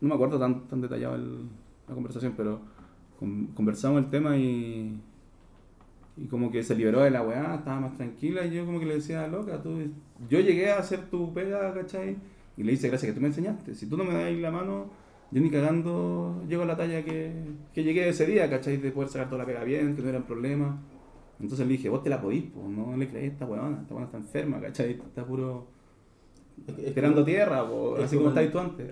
no me acuerdo tan, tan detallado el- la conversación, pero con- conversamos el tema y, y como que se liberó de la weá, estaba más tranquila y yo como que le decía, loca, tú, yo llegué a hacer tu pega, ¿cachai? Y le dice, gracias que tú me enseñaste, si tú no me das la mano, yo ni cagando llego a la talla que, que llegué ese día, ¿cachai? De poder sacar toda la pega bien, que no eran problemas. Entonces le dije, vos te la podís, pues, no le creáis a esta weona, esta weona está enferma, ¿cachai? Está puro Es, es esperando como, tierra, po, es así como como estáis tú antes.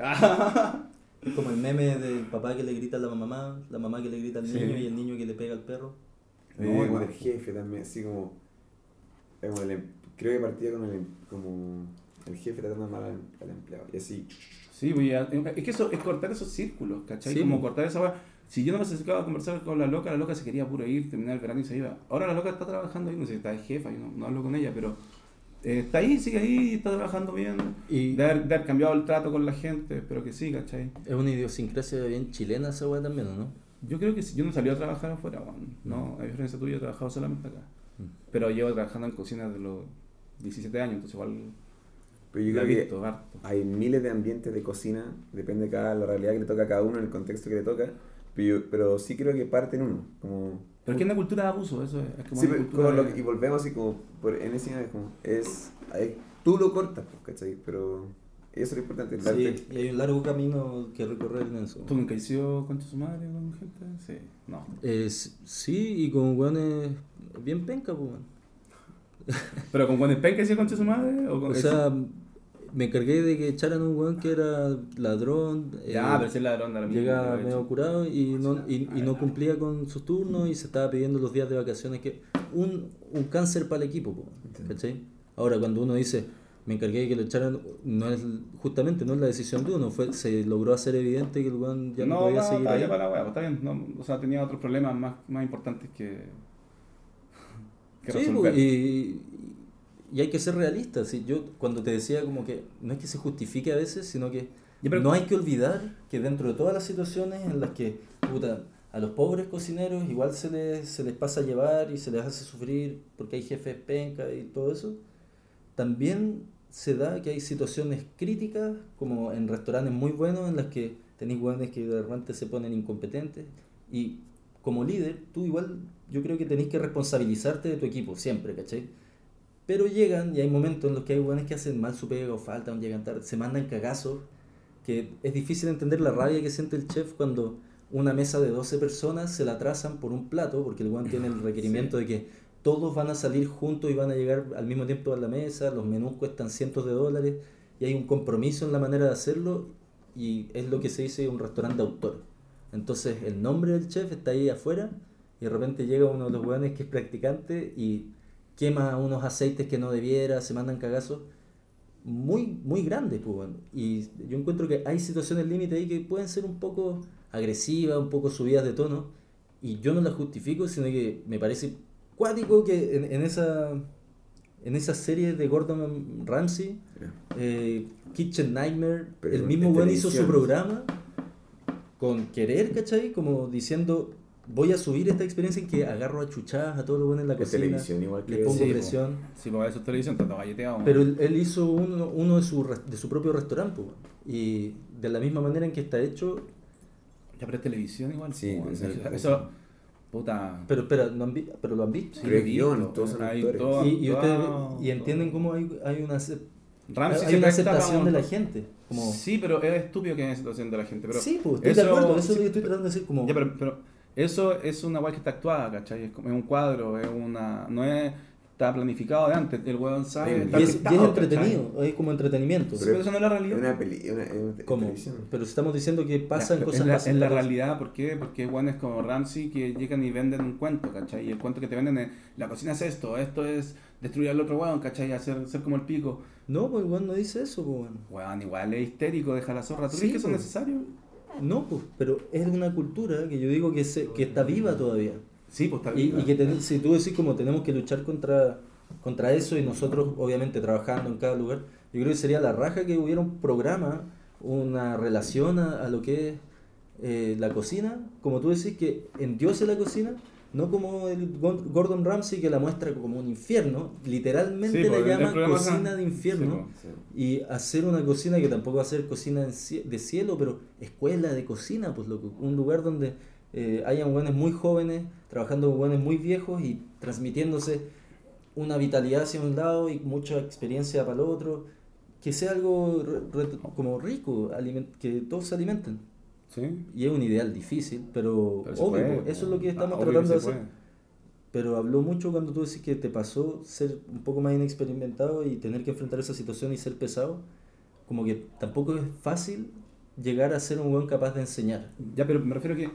es como el meme del papá que le grita a la mamá, la mamá que le grita al Sí. niño y el niño que le pega al perro. No, como el jefe también, así como. como el em- creo que partía con el, em- como el jefe tratando mal al, al empleado. Y así. Sí, pues ya- es que eso es cortar esos círculos, ¿cachai? Sí, como cortar esa. Si yo no me acercaba a conversar con la loca, la loca se quería puro ir, terminar el verano y se iba. Ahora la loca está trabajando ahí, no sé, está de jefa, yo no, no hablo con ella, pero eh, está ahí, sigue ahí, está trabajando bien. Y De haber, de haber cambiado el trato con la gente, espero que sí, ¿cachai? es una idiosincrasia bien chilena esa weá también, ¿o ¿no? Yo creo que sí, yo no salí a trabajar afuera, weón. No, a diferencia tuya, he trabajado solamente acá. Mm. Pero llevo trabajando en cocina desde los 17 años, entonces igual Pero yo creo que visto harto. hay miles de ambientes de cocina, depende de cada, la realidad que le toca a cada uno, en el contexto que le toca. Pero, yo- pero sí creo que parte en uno. Como, Pero es que es una cultura de abuso, eso es. es como Sí, una pero cultura como lo de- que- y volvemos así como por en ese es como es tú lo cortas pues, ¿cachai? pero eso es lo importante darte- Sí, y hay un largo camino que recorrer en eso. ¿Tú nunca hiciste contra su madre con gente? Sí, no. Eh, sí, y con weones bien penca, pues. ¿Pero con Juan Pen que hacía contra su madre? ¿O, con O sea, me encargué de que echaran un weón que era ladrón. ya, eh, pero si ladrón de la llega medio curado y no, y, y no cumplía con sus turnos y se estaba pidiendo los días de vacaciones que un, un cáncer para el equipo po, ¿cachai? ahora cuando uno dice me encargué de que lo echaran no es justamente no es la decisión de uno fue se logró hacer evidente que el weón ya no, no, podía no, seguir ahí. para la wea, pues está bien. No, o sea, tenía otros problemas más, más importantes que, que Sí, resolver. po, y, y hay que ser realistas. ¿sí? Yo cuando te decía como que no es que se justifique a veces, sino que pero- no hay que olvidar que dentro de todas las situaciones en las que puta, a los pobres cocineros igual se les, se les pasa a llevar y se les hace sufrir porque hay jefes penca y todo eso, también se da que hay situaciones críticas como en restaurantes muy buenos en las que tenéis hueones que de repente se ponen incompetentes y como líder tú igual yo creo que tenéis que responsabilizarte de tu equipo siempre, ¿cachai? Pero llegan y hay momentos en los que hay hueones que hacen mal su pega o faltan, llegan tarde, se mandan cagazos, que es difícil entender la rabia que siente el chef cuando una mesa de 12 personas se la trazan por un plato, porque el hueón tiene el requerimiento de que todos van a salir juntos y van a llegar al mismo tiempo a la mesa, los menús cuestan cientos de dólares y hay un compromiso en la manera de hacerlo y es lo que se dice un restaurante de autor. Entonces el nombre del chef está ahí afuera y de repente llega uno de los hueones que es practicante y quema unos aceites que no debiera, se mandan cagazos muy, muy grandes. Pues. Y yo encuentro que hay situaciones límite ahí que pueden ser un poco agresivas, un poco subidas de tono, y yo no las justifico, sino que me parece cuático que en, en esa en esa serie de Gordon Ramsay, eh, Kitchen Nightmare, Pero el mismo weón hizo su programa con querer, ¿cachai? Como diciendo, voy a subir esta experiencia en que agarro a chuchadas a todos los buenos en la cocina, televisión igual que le pongo Sí, presión. Sí, porque eso es televisión, todo galleteado. Pero él, él hizo uno, uno de, su, de su propio restaurante, po, y de la misma manera en que está hecho, Ya, pero es televisión igual. Sí, po, es eso, el- eso, puta. pero espera, ¿no han pero lo han visto. Sí, lo guion, todos son hay actores. todo- y, y, ustedes- todo- y entienden cómo hay, hay una, Ramsey hay una aceptación de la gente. Como, Sí, pero es estúpido que haya situación de la gente. Pero sí, pues, estoy de acuerdo, eso es lo que estoy tratando de decir. Como, Ya, pero, pero eso es una weá que está actuada, ¿cachai? Es, como- es un cuadro, es una. No es. Está planificado de antes. El weón sabe. Y está y es, y es orquestado, ¿cachai? entretenido, es como entretenimiento. Sí, pero eso no es la realidad. una peli, una, una pero estamos diciendo que pasan Ya, cosas es la, pasan es la realidad, ¿por qué? Porque weones como Ramsey que llegan y venden un cuento, ¿cachai? Y el cuento que te venden es, la cocina es esto, esto es destruir al otro weón, ¿cachai? Hacer, ser como el pico. No, pues igual no dice eso, pues bueno. Weón, igual es histérico, deja la zorra. ¿Tú Sí, crees que eso es pues. necesario? No, pues, pero es una cultura que yo digo que, se, que está viva todavía. Sí, pues está Y, bien. y que ten- si tú decís como tenemos que luchar contra, contra eso y nosotros obviamente trabajando en cada lugar, yo creo que sería la raja que hubiera un programa, una relación a, a lo que es eh, la cocina, como tú decís que endiose la cocina, no como el Gordon Ramsay que la muestra como un infierno, literalmente Sí, la pues, llama cocina de infierno. Sí, pues. Y hacer una cocina que tampoco va a ser cocina de cielo, pero escuela de cocina, pues loco. Un lugar donde eh, hayan buenos muy jóvenes, trabajando con buenos muy viejos y transmitiéndose una vitalidad hacia un lado y mucha experiencia para el otro. Que sea algo como rico, aliment- que todos se alimenten. Sí. Y es un ideal difícil, pero, Pero obvio, puede, pues, eso es lo que ah, estamos que tratando de hacer. puede. Pero habló mucho cuando tú decís que te pasó ser un poco más inexperimentado y tener que enfrentar esa situación y ser pesado. Como que tampoco es fácil llegar a ser un buen capaz de enseñar. Ya, pero me refiero a que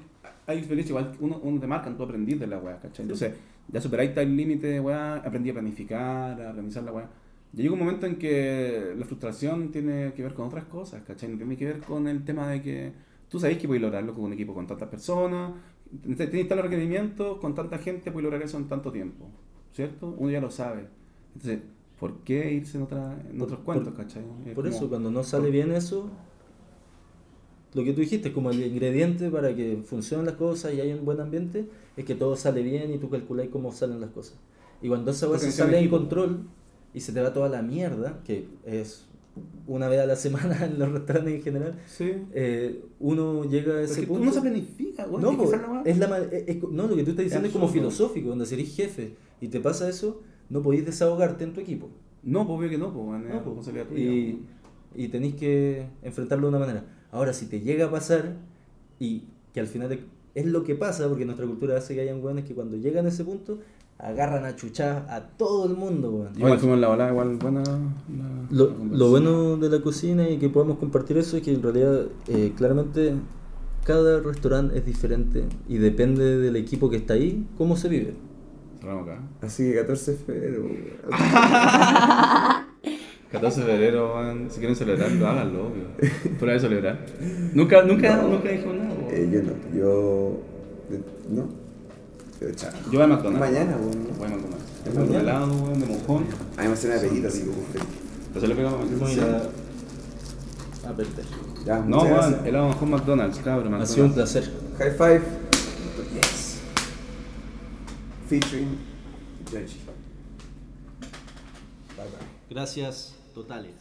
hay experiencia igual, uno, uno te marcan, tú aprendís de la weá, ¿cachai? Entonces, ya superáis el límite weá, aprendí a planificar, a organizar la weá. Ya llega un momento en que la frustración tiene que ver con otras cosas, ¿cachai? No tiene que ver con el tema de que tú sabés que puedes lograrlo con un equipo con tantas personas, tienes tal requerimientos, con tanta gente puedes lograr eso en tanto tiempo, ¿cierto? Uno ya lo sabe. Entonces, ¿por qué irse en, otra, en Por- otros por- cuentos, ¿cachai? Es Por como- eso, cuando no sale bien eso, lo que tú dijiste, como el ingrediente para que funcionen las cosas y haya un buen ambiente, es que todo sale bien y tú calculáis cómo salen las cosas. Y cuando esa cosa sale en control y se te va toda la mierda, que es una vez a la semana en los restaurantes en general, Sí. eh, uno llega a ese punto. tú no se planifica, weón. No, po, es la, ma- es- es- no, lo que tú estás diciendo es, como filosófico, donde si eres jefe y te pasa eso, no podéis desahogarte en tu equipo. No, pues obvio que no, pues, No, po. responsabilidad tuya. y, y tenéis que enfrentarlo de una manera. Ahora, si te llega a pasar y que al final es lo que pasa, porque nuestra cultura hace que hayan weones que cuando llegan a ese punto agarran a chuchar a todo el mundo, weón. Igual fuimos en la ola, igual buena. la- Lo, la conversación. lo bueno de la cocina y que podamos compartir eso es que en realidad eh, claramente cada restaurante es diferente y depende del equipo que está ahí, cómo se vive. Cerramos acá. Así que 14 de febrero. weón. 14 de febrero, weón. Si quieren celebrarlo, háganlo, obvio. Fuera de celebrar. Nunca, nunca, No. nunca dijo nada, weón. Eh, yo no, yo. de- no. Yo, chao. Yo voy a McDonald's. Mañana, weón. Voy a McDonald's. ¿Es Voy a un helado, weón, de mojón. A mí me hace una pedita, así que pues, feliz. Lo pegamos a ir a, a perder. Ya, No, weón, gracias. helado mojón McDonald's, cabrón. Ha McDonald's. sido un placer. High five. Yes. Featuring Georgie. Bye bye. Gracias totales.